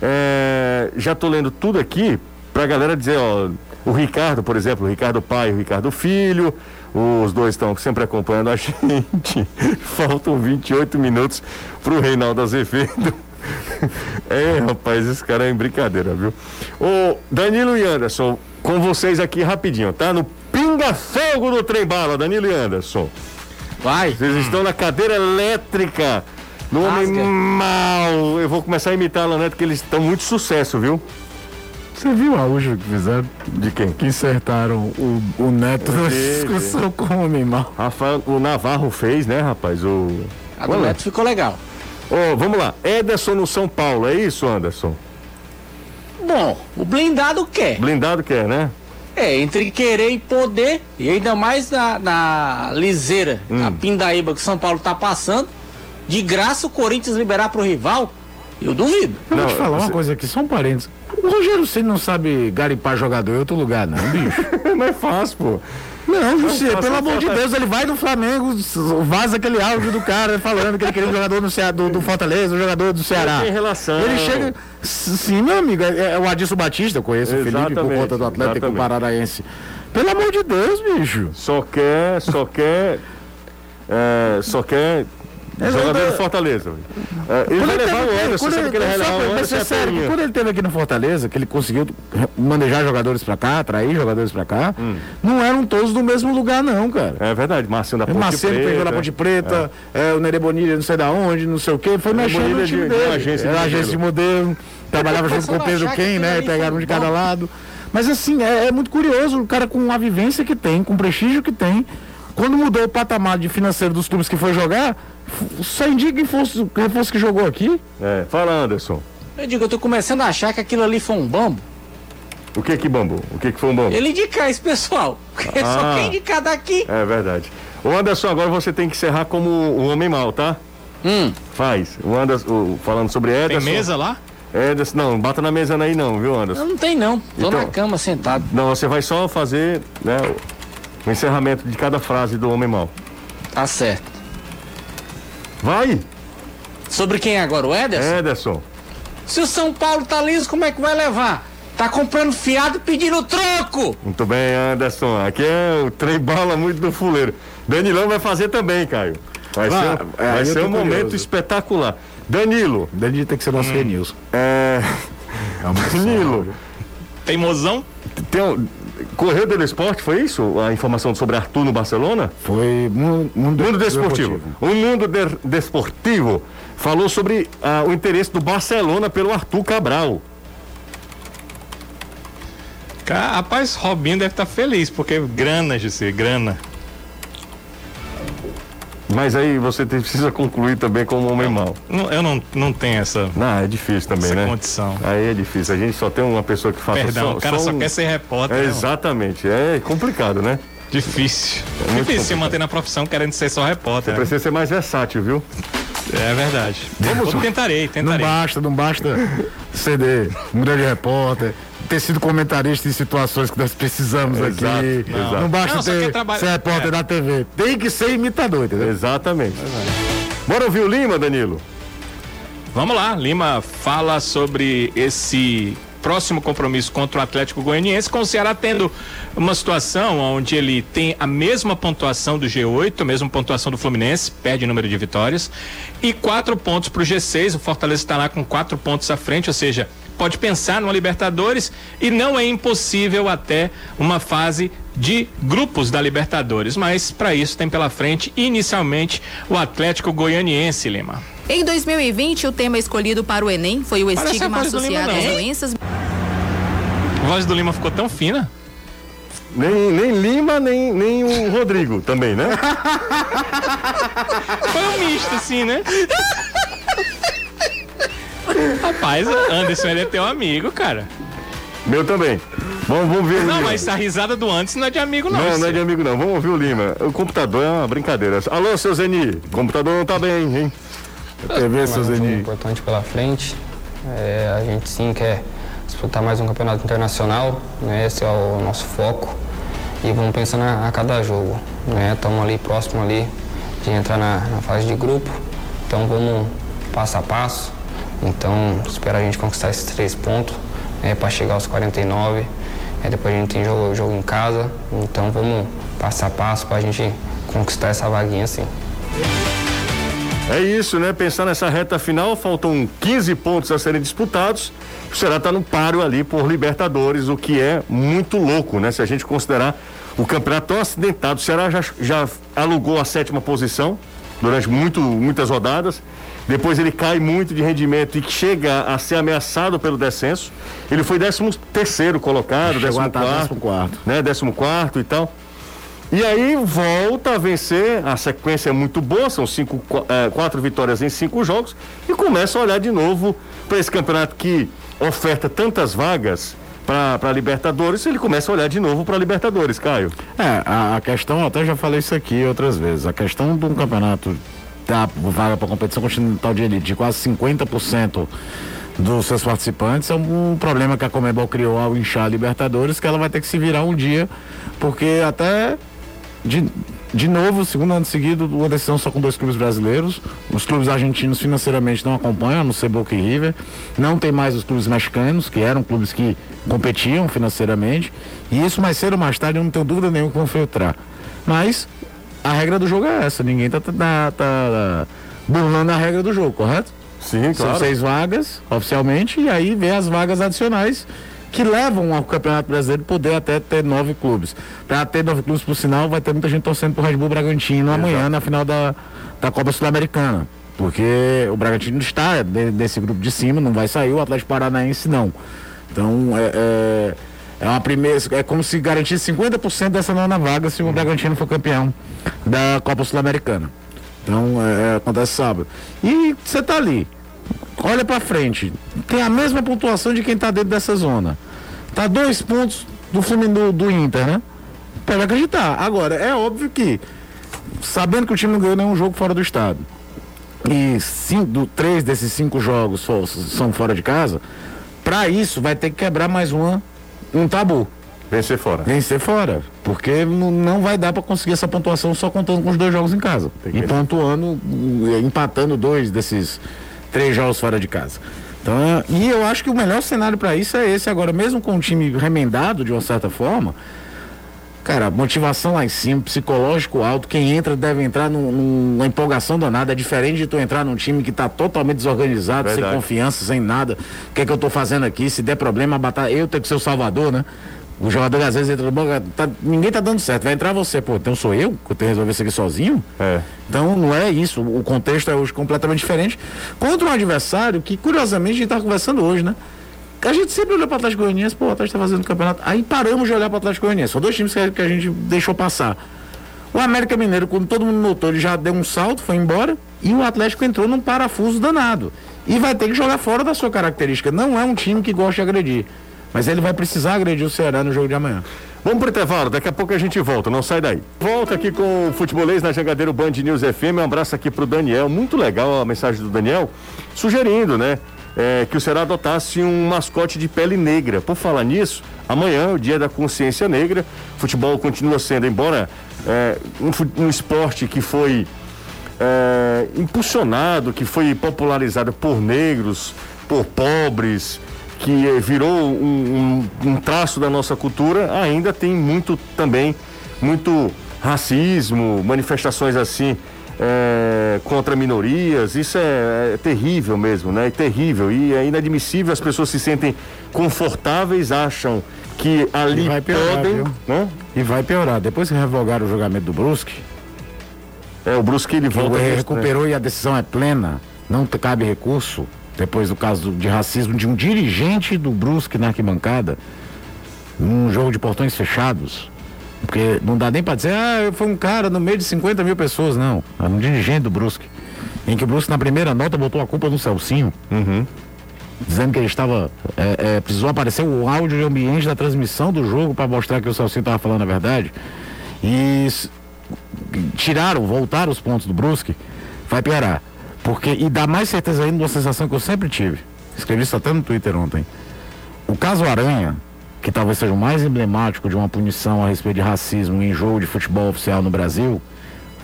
É, já tô lendo tudo aqui pra galera dizer, ó, o Ricardo, por exemplo, o Ricardo pai o Ricardo filho, os dois estão sempre acompanhando a *laughs* gente. Faltam 28 minutos pro Reinaldo Azevedo. *laughs* É, rapaz, esse cara é em brincadeira, viu? Ô, Danilo e Anderson, com vocês aqui rapidinho, tá? No pinga-fogo no trem bala, Danilo e Anderson. Vai. Vocês estão na cadeira elétrica. No homem Rasga. mal. Eu vou começar a imitar a Lanete, que eles estão muito sucesso, viu? Você viu a última que fizeram? De quem? Que insertaram o, o neto na discussão com o homem mal. Rafael, o Navarro fez, né, rapaz? O. A do Neto ficou legal. Ô, vamos lá. Ederson no São Paulo, é isso, Anderson? Bom, o blindado quer. Blindado quer, né? É, entre querer e poder, e ainda mais na, na liseira, Hum. a pindaíba que o São Paulo tá passando, de graça o Corinthians liberar pro rival, eu duvido. Eu vou Não, te falar uma você- coisa aqui, só um parênteses. O Rogério Ceni não sabe garimpar jogador em outro lugar, não, bicho. *laughs* Não é fácil, pô. Não, José, pelo amor de Deus, ele vai no Flamengo, vaza aquele áudio do cara falando que ele queria um jogador no Cea- do, do Fortaleza, um jogador do Ceará. Tem relação. Ele chega. Sim, meu amigo, é, é o Adilson Batista, eu conheço o Felipe por Exatamente, conta do Atlético exatamente. Paranaense. Pelo amor de Deus, bicho. Só quer, só quer. é, só quer. Jogador do Fortaleza. É, ele vai levar o sabe ele, que ele vai levar o é e sério, Peninha. quando ele esteve aqui no Fortaleza, que ele conseguiu manejar jogadores pra cá, atrair jogadores pra cá, não eram todos do mesmo lugar, não, cara. É verdade, Marcinho da O Ponte Marcelo Preta. pegou na Ponte Preta, é, o Nere Bonilha não sei da onde, não sei o quê, foi mexendo no time de- de dele. agência de Era modelo. agência de modelo, trabalhava junto com o Pedro Quem, né? Pegaram um de cada lado. Mas assim, é, é muito curioso, o cara com a vivência que tem, com o prestígio que tem, quando mudou o patamar de financeiro dos clubes que foi jogar, só indica quem fosse, quem fosse que jogou aqui. É, fala, Anderson. Eu digo, eu tô começando a achar que aquilo ali foi um bambo. O que que bambu? O que que foi um bambu? Ele indicar esse pessoal. *laughs* Porque Ah. só quem indicar daqui. É verdade. O Anderson, agora você tem que encerrar como o homem mal, tá? Hum. Faz. O Anderson, o- falando sobre Tem Ederson. mesa lá? Ederson, não, bata na mesa aí não, viu, Anderson? Eu não tem não. Tô Então- na cama sentado. Não, você vai só fazer, né, o encerramento de cada frase do homem mal. Tá certo. Vai, Sobre quem é agora? O Ederson? Ederson. Se o São Paulo tá liso, como é que vai levar? Tá comprando fiado e pedindo troco. Muito bem, Anderson. Aqui é o trem bala muito do fuleiro. Danilão vai fazer também, Caio. Vai Vai, ser, é, vai ser um momento curioso. espetacular. Danilo, Dani tem que ser nosso Renilson. é, Danilo, Teimosão? tem um, correu do esporte, foi isso? A informação sobre Arthur no Barcelona? Foi mundo, Mundo Desportivo. O Mundo de- Desportivo falou sobre ah, o interesse do Barcelona pelo Arthur Cabral. Ca- Rapaz, Robinho deve estar feliz, porque grana, José, grana. Mas aí você tem- precisa concluir também como homem mau. Não- eu não, não tenho essa, Não, é difícil também, essa né? condição. Aí é difícil. A gente só tem uma pessoa que faz Perdão, o cara só, um- quer ser repórter. É, né? exatamente. É complicado, né? Difícil. muito Difícil se complicado. manter na profissão querendo ser só repórter. né? Precisa ser mais versátil, viu? É verdade. Vamos, tentarei, Não tentarei. basta, não basta *laughs* ceder, um grande repórter, ter sido comentarista em situações que nós precisamos Exato, aqui. exato. Não, basta Não, ter, ser repórter é. da TV. Tem que ser imitador, entendeu? Exatamente. Bora ouvir o Lima, Danilo? Vamos lá, Lima fala sobre esse próximo compromisso contra o Atlético Goianiense, com o Ceará tendo uma situação onde ele tem a mesma pontuação do G8, a mesma pontuação do Fluminense, perde número de vitórias, e quatro pontos para o G6. O Fortaleza está lá com quatro pontos à frente, ou seja, pode pensar numa Libertadores e não é impossível até uma fase de grupos da Libertadores, mas para isso tem pela frente inicialmente o Atlético Goianiense, Lima. Em 2020, o tema escolhido para o Enem foi o estigma associado às doenças A voz do Lima ficou tão fina. Nem, nem Lima, nem, nem o Rodrigo também, né? *laughs* Foi um misto, assim, né? *laughs* Rapaz, o Anderson ele é teu amigo, cara. Meu também. Vamos, vamos ver o Não, Lima. mas a risada do Anderson não é de amigo, não. Não, isso. não é de amigo não. Vamos ouvir o Lima. O computador é uma brincadeira. Alô, seu Zeni. O computador não tá bem, hein? TV, seu um Zeni. importante pela frente. É, a gente sim quer disputar mais um campeonato internacional, né? esse é o nosso foco. E vamos pensando a, a cada jogo. Estamos ali próximo ali de entrar na, na fase de grupo. Então vamos passo a passo. Então espera a gente conquistar esses três pontos para chegar aos 49. É, depois a gente tem jogo, jogo em casa. Então vamos passo a passo para a gente conquistar essa vaguinha assim. É isso, né? Pensar nessa reta final, faltam 15 pontos a serem disputados. O Ceará está no páreo ali por Libertadores, o que é muito louco, né? Se a gente considerar o campeonato tão acidentado. O Ceará já, já alugou a sétima posição durante muito, muitas rodadas. Depois ele cai muito de rendimento e chega a ser ameaçado pelo descenso. Ele foi 13 terceiro colocado, Chegou décimo a estar quarto, décimo quarto. né? Décimo quarto e tal. E aí volta a vencer, a sequência é muito boa, são cinco, eh, quatro vitórias em cinco jogos, e começa a olhar de novo para esse campeonato que oferta tantas vagas para Libertadores, ele começa a olhar de novo para Libertadores, Caio. É, a, a questão, eu até já falei isso aqui outras vezes, a questão de um campeonato da vaga para competição continental de elite de quase 50% dos seus participantes é um, problema que a Comebol criou ao inchar a Libertadores, que ela vai ter que se virar um dia, porque até de, de novo, segundo ano seguido, uma decisão só com dois clubes brasileiros. Os clubes argentinos financeiramente não acompanham, a não e River. Não tem mais os clubes mexicanos, que eram clubes que competiam financeiramente. E isso mais cedo ou mais tarde, eu não tenho dúvida nenhuma que vão filtrar. Mas a regra do jogo é essa. Ninguém tá, tá, tá burlando a regra do jogo, correto? Sim, São seis vagas, oficialmente, e aí vem as vagas adicionais que levam ao Campeonato Brasileiro poder até ter nove clubes. Para ter nove clubes, por sinal, vai ter muita gente torcendo pro Red Bull Bragantino amanhã na final da, da Copa Sul-Americana. Porque o Bragantino está de- desse grupo de cima, não vai sair, o Atlético Paranaense não. Então é, é, é uma primeira. É como se garantisse 50% dessa nona vaga se o Bragantino for campeão da Copa Sul-Americana. Então é, é, acontece sábado. E você tá ali, olha pra frente, tem a mesma pontuação de quem tá dentro dessa zona. Tá dois pontos do filme do, do Inter, né? Pode acreditar. Agora, é óbvio que, sabendo que o time não ganhou nenhum jogo fora do estado, e cinco, do, três desses cinco jogos são fora de casa, pra isso vai ter que quebrar mais uma, um tabu. Vencer fora. Vencer fora. Porque não, não vai dar pra conseguir essa pontuação só contando com os dois jogos em casa. E pontuando, eh, empatando dois desses três jogos fora de casa. Então, é- e eu acho que o melhor cenário pra isso é esse agora, mesmo com o time remendado de uma certa forma. Cara, motivação lá em cima, psicológico alto, quem entra deve entrar num- numa empolgação danada. É diferente de tu entrar num time que tá totalmente desorganizado, Verdade. sem confiança, sem nada. O que é que eu tô fazendo aqui? Se der problema, a batalha, eu tenho que ser o salvador, né? O jogador às vezes entra no banco, tá- ninguém tá dando certo, vai entrar você, pô, então sou eu que eu tenho que resolver isso aqui sozinho? É. Então não é isso, o contexto é hoje completamente diferente. Contra um adversário que, curiosamente, a gente tá conversando hoje, né? A gente sempre olhou para o Atlético Goianiense, pô, o Atlético tá fazendo campeonato. Aí paramos de olhar para o Atlético Goianiense. São dois times que a gente deixou passar. O América Mineiro, quando todo mundo notou, ele já deu um salto, foi embora. E o Atlético entrou num parafuso danado. E vai ter que jogar fora da sua característica. Não é um time que gosta de agredir. Mas ele vai precisar agredir o Ceará no jogo de amanhã. Vamos pro intervalo, daqui a pouco a gente volta, não sai daí. Volta aqui com o Futebolês na Jangadeiro Band News FM. Um abraço aqui pro Daniel. Muito legal a mensagem do Daniel, sugerindo, né? É, que o Ceará adotasse um mascote de pele negra. Por falar nisso, amanhã é o dia da consciência negra. Futebol continua sendo, embora é, um, um esporte que foi é, impulsionado, que foi popularizado por negros, por pobres, que eh, virou um, um- um traço da nossa cultura, ainda tem muito também, muito racismo, manifestações assim é, contra minorias, isso é, é terrível mesmo, né? É terrível e é inadmissível, as pessoas se sentem confortáveis, acham que ali E vai piorar, podem, viu? né? E vai piorar. Depois que revogaram o julgamento do Brusque, É, o Brusque ele volta... nisso, né? recuperou e a decisão é plena, não cabe recurso, depois do caso de racismo de um dirigente do Brusque na arquibancada, num jogo de portões fechados. Porque não dá nem pra dizer, ah, foi um cara no meio de 50 mil pessoas, não. Era um dirigente do Brusque. Em que o Brusque, na primeira nota, botou a culpa no Celcinho. Dizendo que ele estava. é, é, precisou aparecer o áudio e ambiente da transmissão do jogo para mostrar que o Celcinho estava falando a verdade. E tiraram, voltaram os pontos do Brusque, vai piorar. Porque, e dá mais certeza ainda de uma sensação que eu sempre tive. Escrevi isso até no Twitter ontem. O caso Aranha, que talvez seja o mais emblemático de uma punição a respeito de racismo em jogo de futebol oficial no Brasil,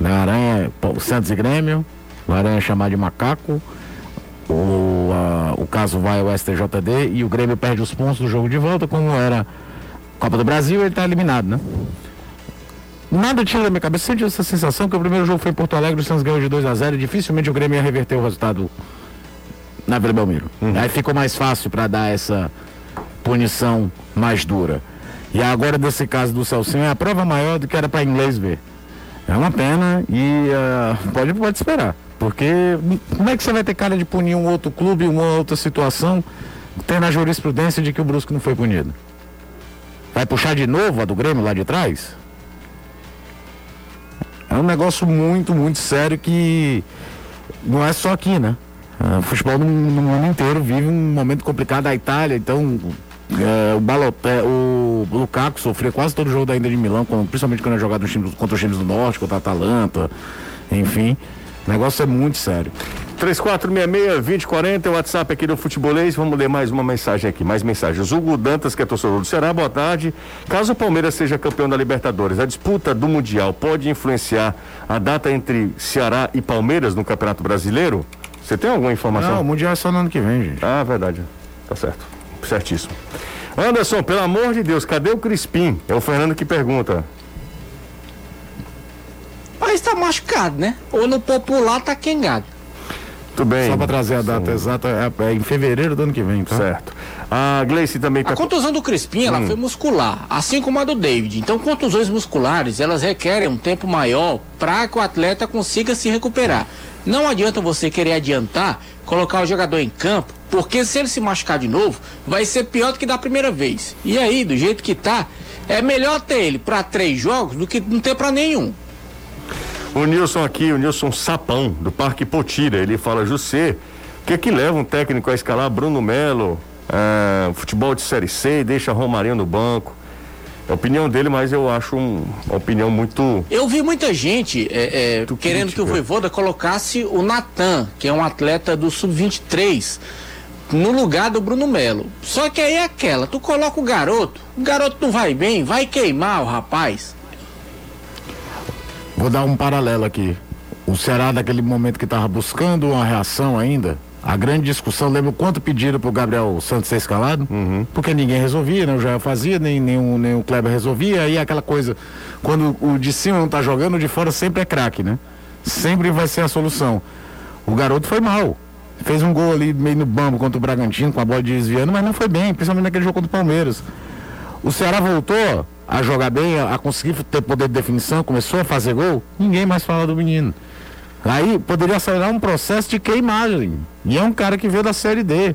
né? Aranha, Santos e Grêmio, o Aranha é chamado de macaco, o, a- o caso vai ao STJD e o Grêmio perde os pontos do jogo de volta, como era Copa do Brasil, ele está eliminado, né? Nada tira da minha cabeça, tive essa sensação que o primeiro jogo foi em Porto Alegre, o Santos ganhou de 2 a 0 e dificilmente o Grêmio ia reverter o resultado na Vila Belmiro. Aí ficou mais fácil para dar essa punição mais dura. E agora, desse caso do Celcinho, é a prova maior do que era para inglês ver. É uma pena e uh, pode, pode esperar. Porque como é que você vai ter cara de punir um outro clube, uma outra situação, tendo a jurisprudência de que o Brusque não foi punido? Vai puxar de novo a do Grêmio lá de trás? É um negócio muito, muito sério que não é só aqui, né? Uh, o futebol no, no, mundo inteiro vive um momento complicado. A Itália, então, é, o, Baloté, o Lukaku sofreu quase todo o jogo da Inter de Milão, principalmente quando é jogado contra os times do Norte, contra a Atalanta, enfim. O negócio é muito sério. 3466-2040 é o WhatsApp aqui do Futebolês. Vamos ler mais uma mensagem aqui. Mais mensagens. Hugo Dantas, que é torcedor do Ceará, boa tarde. Caso o Palmeiras seja campeão da Libertadores, a disputa do Mundial pode influenciar a data entre Ceará e Palmeiras no Campeonato Brasileiro? Você tem alguma informação? Não, o Mundial é só no ano que vem, gente. Ah, verdade. Tá certo. Certíssimo. Anderson, pelo amor de Deus, cadê o Crispim? É o Fernando que pergunta. Mas tá machucado, né? Ou no popular tá quengado. Tudo bem. Só para trazer a data Sim. exata, é, é, em fevereiro do ano que vem, tá? Certo. A Gleice também... A contusão do Crispim, ela hum. foi muscular, assim como a do David. Então, contusões musculares, elas requerem um tempo maior para que o atleta consiga se recuperar. Não adianta você querer adiantar, colocar o jogador em campo, porque se ele se machucar de novo, vai ser pior do que da primeira vez. E aí, do jeito que tá, é melhor ter ele para três jogos do que não ter para nenhum. O Nilson aqui, o Nilson Sapão, do Parque Potira, ele fala, José, o que é que leva um técnico a escalar Bruno Melo, é, futebol de Série C e deixa Romarinho no banco? É a opinião dele, mas eu acho um, uma opinião muito. Eu vi muita gente é, é, querendo que o Voivoda colocasse o Natan, que é um atleta do Sub-23, no lugar do Bruno Melo. Só que aí é aquela, tu coloca o garoto, o garoto não vai bem, vai queimar o rapaz. Vou dar um paralelo aqui. O Ceará, daquele momento que estava buscando uma reação ainda, a grande discussão, lembra quanto pediram para o Gabriel Santos ser escalado? Uhum. Porque ninguém resolvia, né? O Jair fazia, nem, nem, o, nem o Kleber resolvia. Aí aquela coisa, quando o de cima não está jogando, o de fora sempre é craque, né? Sempre vai ser a solução. O garoto foi mal. Fez um gol ali meio no bambo contra o Bragantino, com a bola desviando, mas não foi bem, principalmente naquele jogo contra o Palmeiras. O Ceará voltou a jogar bem, a, conseguir ter poder de definição, começou a fazer gol, ninguém mais fala do menino. Aí poderia acelerar um processo de queimagem. E é um cara que veio da Série D,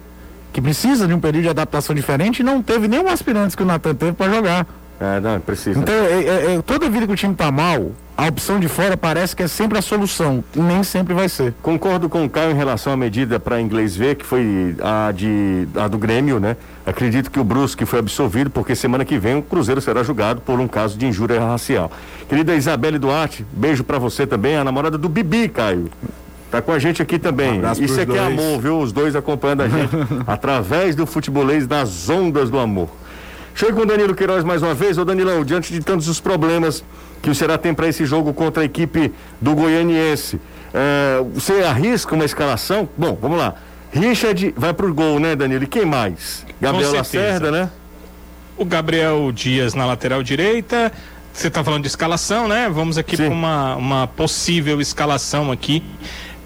que precisa de um período de adaptação diferente e não teve nenhum aspirante que o Natan teve para jogar. É, não, precisa. Então, é, é, é, toda vida que o time tá mal, a opção de fora parece que é sempre a solução. E nem sempre vai ser. Concordo com o Caio em relação à medida para inglês ver, que foi a, de, a do Grêmio, né? Acredito que o Brusque foi absolvido, porque semana que vem o Cruzeiro será julgado por um caso de injúria racial. Querida Isabelle Duarte, beijo para você também, a namorada do Bibi, Caio. Tá com a gente aqui também. Um Isso aqui é amor, viu? Os dois acompanhando a gente *laughs* através do futebolês das ondas do amor. Chega com o Danilo Queiroz mais uma vez. Ô Danilão, diante de tantos os problemas que o Ceará tem para esse jogo contra a equipe do Goianiense, é, você arrisca uma escalação? Bom, vamos lá. Richard vai pro gol, né, Danilo? E quem mais? Gabriel Lacerda, né? O Gabriel Dias na lateral direita. Você está falando de escalação, né? Vamos aqui para uma, uma possível escalação aqui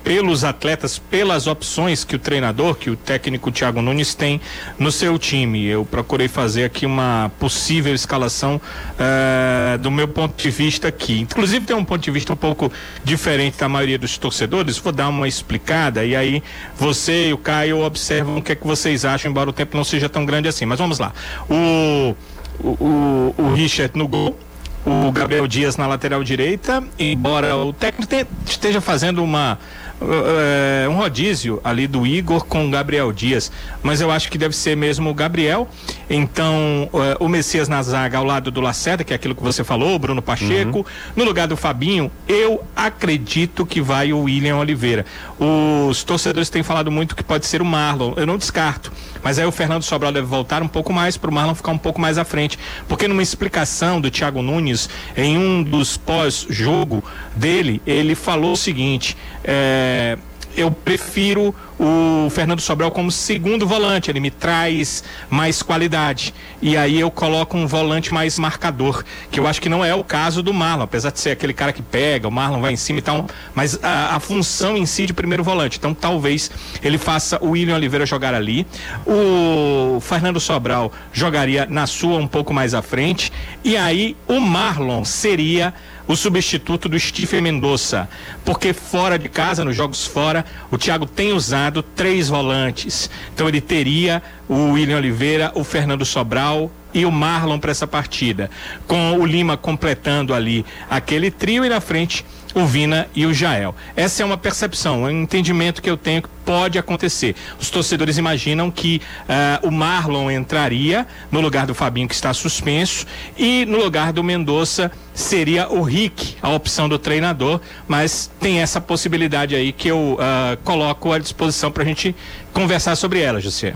pelos atletas, pelas opções que o treinador, que o técnico Thiago Nunes tem no seu time. Eu procurei fazer aqui uma possível escalação uh, do meu ponto de vista aqui. Inclusive tem um ponto de vista um pouco diferente da maioria dos torcedores. Vou dar uma explicada e aí você e o Caio observam o que é que vocês acham, embora o tempo não seja tão grande assim. Mas vamos lá. O, o, o, o Richard no gol o Gabriel Dias na lateral direita, embora o técnico esteja fazendo uma é, um rodízio ali do Igor com o Gabriel Dias, mas eu acho que deve ser mesmo o Gabriel. Então, é, o Messias na zaga ao lado do Lacerda, que é aquilo que você falou, Bruno Pacheco. Uhum. No lugar do Fabinho, eu acredito que vai o William Oliveira. Os torcedores têm falado muito que pode ser o Marlon. Eu não descarto. Mas aí o Fernando Sobral deve voltar um pouco mais para o Marlon ficar um pouco mais à frente. Porque numa explicação do Thiago Nunes, em um dos pós-jogo dele, ele falou o seguinte: é, eu prefiro o Fernando Sobral como segundo volante, ele me traz mais qualidade. E aí eu coloco um volante mais marcador, que eu acho que não é o caso do Marlon, apesar de ser aquele cara que pega, o Marlon vai em cima e tal, mas a, a função em si de primeiro volante. Então talvez ele faça o William Oliveira jogar ali, o Fernando Sobral jogaria na sua um pouco mais à frente, e aí o Marlon seria o substituto do Stephen Mendonça, porque fora de casa, nos jogos fora, o Thiago tem usado três volantes. Então ele teria o William Oliveira, o Fernando Sobral e o Marlon para essa partida, com o Lima completando ali aquele trio e na frente o Vina e o Jael. Essa é uma percepção, é um entendimento que eu tenho que pode acontecer. Os torcedores imaginam que uh, o Marlon entraria no lugar do Fabinho que está suspenso e no lugar do Mendonça seria o Rick, a opção do treinador, mas tem essa possibilidade aí que eu uh, coloco à disposição para a gente conversar sobre ela, José.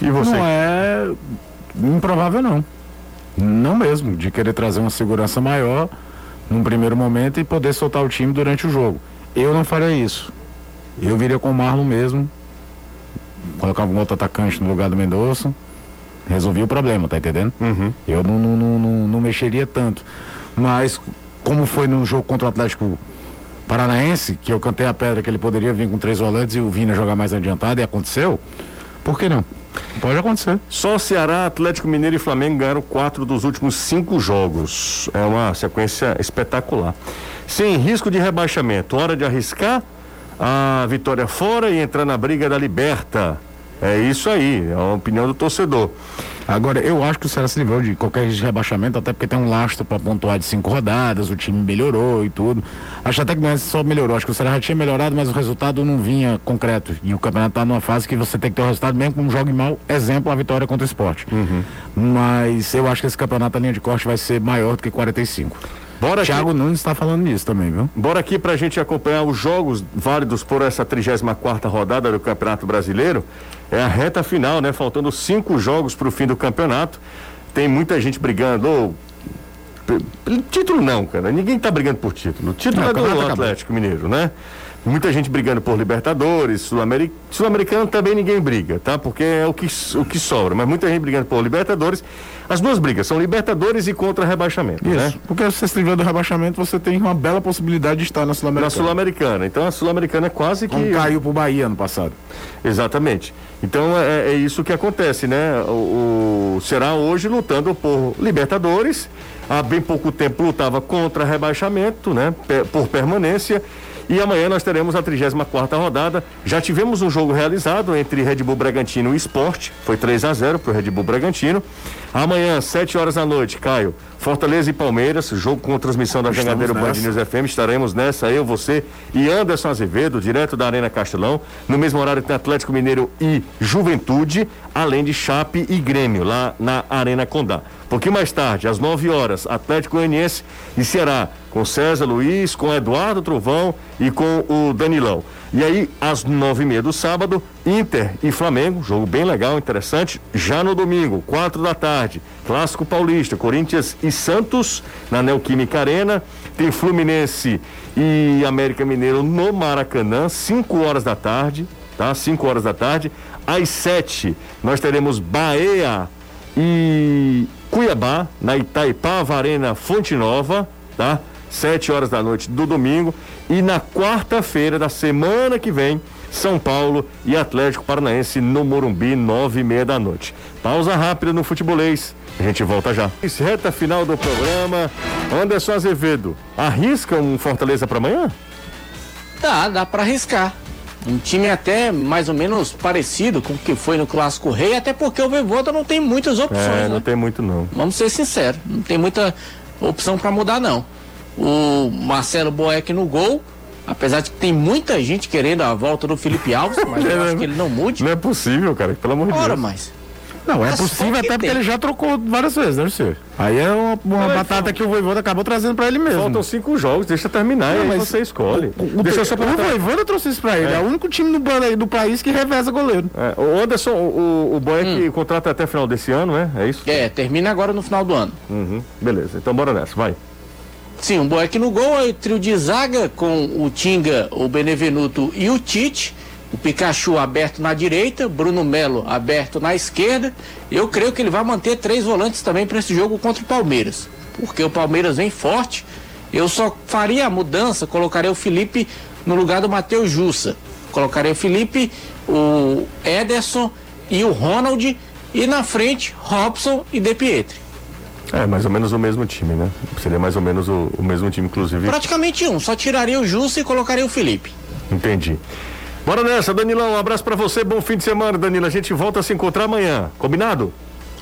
E você? Não é improvável não. Não mesmo, de querer trazer uma segurança maior num primeiro momento e poder soltar o time durante o jogo. Eu não faria isso. Eu viria com o Marlon mesmo, colocava um outro atacante no lugar do Mendonça, resolvia o problema, tá entendendo? Uhum. Eu não, não, não, não, não mexeria tanto. Mas, como foi no jogo contra o Atlético Paranaense, que eu cantei a pedra que ele poderia vir com três volantes e o Vina jogar mais adiantado, e aconteceu, por que não? Pode acontecer. Só Ceará, Atlético Mineiro e Flamengo ganharam quatro dos últimos cinco jogos. É uma sequência espetacular. Sem risco de rebaixamento. Hora de arriscar a vitória fora e entrar na briga da Liberta. É isso aí, é a opinião do torcedor. Agora, eu acho que o Ceará se livrou de qualquer rebaixamento, até porque tem um lastro para pontuar de cinco rodadas, o time melhorou e tudo. Acho até que não é só melhorou, acho que o Ceará já tinha melhorado, mas o resultado não vinha concreto. E o campeonato está numa fase que você tem que ter o resultado, mesmo com um jogo mal, exemplo, a vitória contra o esporte. Uhum. Mas eu acho que esse campeonato, a linha de corte, vai ser maior do que 45. Bora Thiago aqui. Nunes está falando nisso também, viu? Bora aqui para a gente acompanhar os jogos válidos por essa 34 rodada do Campeonato Brasileiro. É a reta final, né? Faltando cinco jogos para o fim do campeonato. Tem muita gente brigando. Oh, título não, cara. Ninguém está brigando por título. O título não, é do Atlético acabou. Mineiro, né? Muita gente brigando por Libertadores, Sul-Americano Sul também ninguém briga, tá? Porque é o que, o que sobra. Mas muita gente brigando por Libertadores. As duas brigas são Libertadores e contra rebaixamento, Isso, né? Porque você se livrando do rebaixamento, você tem uma bela possibilidade de estar na Sul-Americana. Na Sul-Americana. Então a Sul-Americana é quase que. Como caiu pro Bahia ano passado. Exatamente. Então é, é isso que acontece, né? O, o Será hoje lutando por Libertadores. Há bem pouco tempo lutava contra rebaixamento, né? Por permanência. E amanhã nós teremos a 34 rodada. Já tivemos um jogo realizado entre Red Bull Bragantino e Esporte. Foi 3 a 0 para o Red Bull Bragantino. Amanhã, 7 horas da noite, Caio. Fortaleza e Palmeiras, jogo com transmissão da Jangadeiro Band News FM. Estaremos nessa, eu, você e Anderson Azevedo, direto da Arena Castelão. No mesmo horário tem Atlético Mineiro e Juventude, além de Chape e Grêmio, lá na Arena Condá. Um pouquinho mais tarde, às 9 horas, Atlético Goianiense e Ceará, com César Luiz, com Eduardo Trovão e com o Danilão. E aí, às nove e meia do sábado, Inter e Flamengo, jogo bem legal, interessante. Já no domingo, quatro da tarde, Clássico Paulista, Corinthians e Santos, na Neoquímica Arena. Tem Fluminense e América Mineiro no Maracanã, cinco horas da tarde, tá? Cinco horas da tarde. Às sete, nós teremos Bahia e Cuiabá, na Itaipava Arena Fonte Nova, tá? Sete horas da noite do domingo. E na quarta-feira da semana que vem, São Paulo e Atlético Paranaense no Morumbi, nove e meia da noite. Pausa rápida no futebolês. A gente volta já. Reta final do programa. Anderson Azevedo, arrisca um Fortaleza para amanhã? Dá, dá para arriscar. Um time até mais ou menos parecido com o que foi no Clássico Rei, até porque o Voivoda não tem muitas opções. É, não né? tem muito não. Vamos ser sinceros, não tem muita opção para mudar não. O Marcelo Boeck no gol, apesar de que tem muita gente querendo a volta do Felipe Alves, mas eu *laughs* acho que ele não mude. Não é possível, cara, pelo amor de Deus. Ora, mas não, é possível até porque ele já trocou várias vezes, deve ser. Aí é uma, uma batata que o Voivoda acabou trazendo pra ele mesmo. Faltam cinco jogos, deixa terminar, não, aí você escolhe. O, o, deixa o, o Voivoda trouxe isso pra ele, é. é o único time do, do país que reveza goleiro. É. O Anderson, o, o Boeck hum. contrata até final desse ano, né? É isso? É, termina agora no final do ano. Uhum. Beleza, então bora nessa, vai. Sim, um Boeck no gol, aí trio de zaga com o Tinga, o Benevenuto e o Tite. o Pikachu aberto na direita, Bruno Melo aberto na esquerda. Eu creio que ele vai manter três volantes também para esse jogo contra o Palmeiras, porque o Palmeiras vem forte. Eu só faria a mudança, colocaria o Felipe no lugar do Matheus Jussa. Colocaria o Felipe, o Ederson e o Ronald e na frente Robson e De Pietri. É, mais ou menos o mesmo time, né? Seria mais ou menos o, o mesmo time, inclusive. Praticamente um, só tiraria o Jussa e colocaria o Felipe. Entendi. Bora nessa, Danilão. Um abraço pra você, bom fim de semana, Danilo. A gente volta a se encontrar amanhã. Combinado?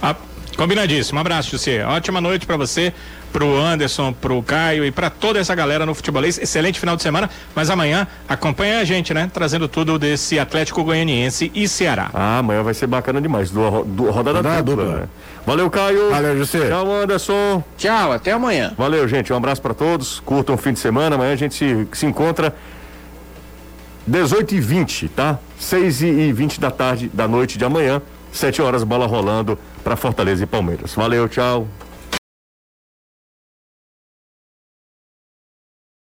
Ah, combinadíssimo. Um abraço, José. Ótima noite pra você, pro Anderson, pro Caio e pra toda essa galera no futebolês. Excelente final de semana. Mas amanhã acompanha a gente, né? Trazendo tudo desse Atlético Goianiense e Ceará. Ah, amanhã vai ser bacana demais. Do, do, rodada Rodada dupla, né? Valeu, Caio. Valeu, José. Tchau, Anderson. Tchau, até amanhã. Valeu, gente. Um abraço pra todos. Curtam o fim de semana. Amanhã a gente se, se encontra 18 e 20, tá? 6 e 20 da tarde, da noite de amanhã. 7 horas, bola rolando pra Fortaleza e Palmeiras. Valeu, tchau.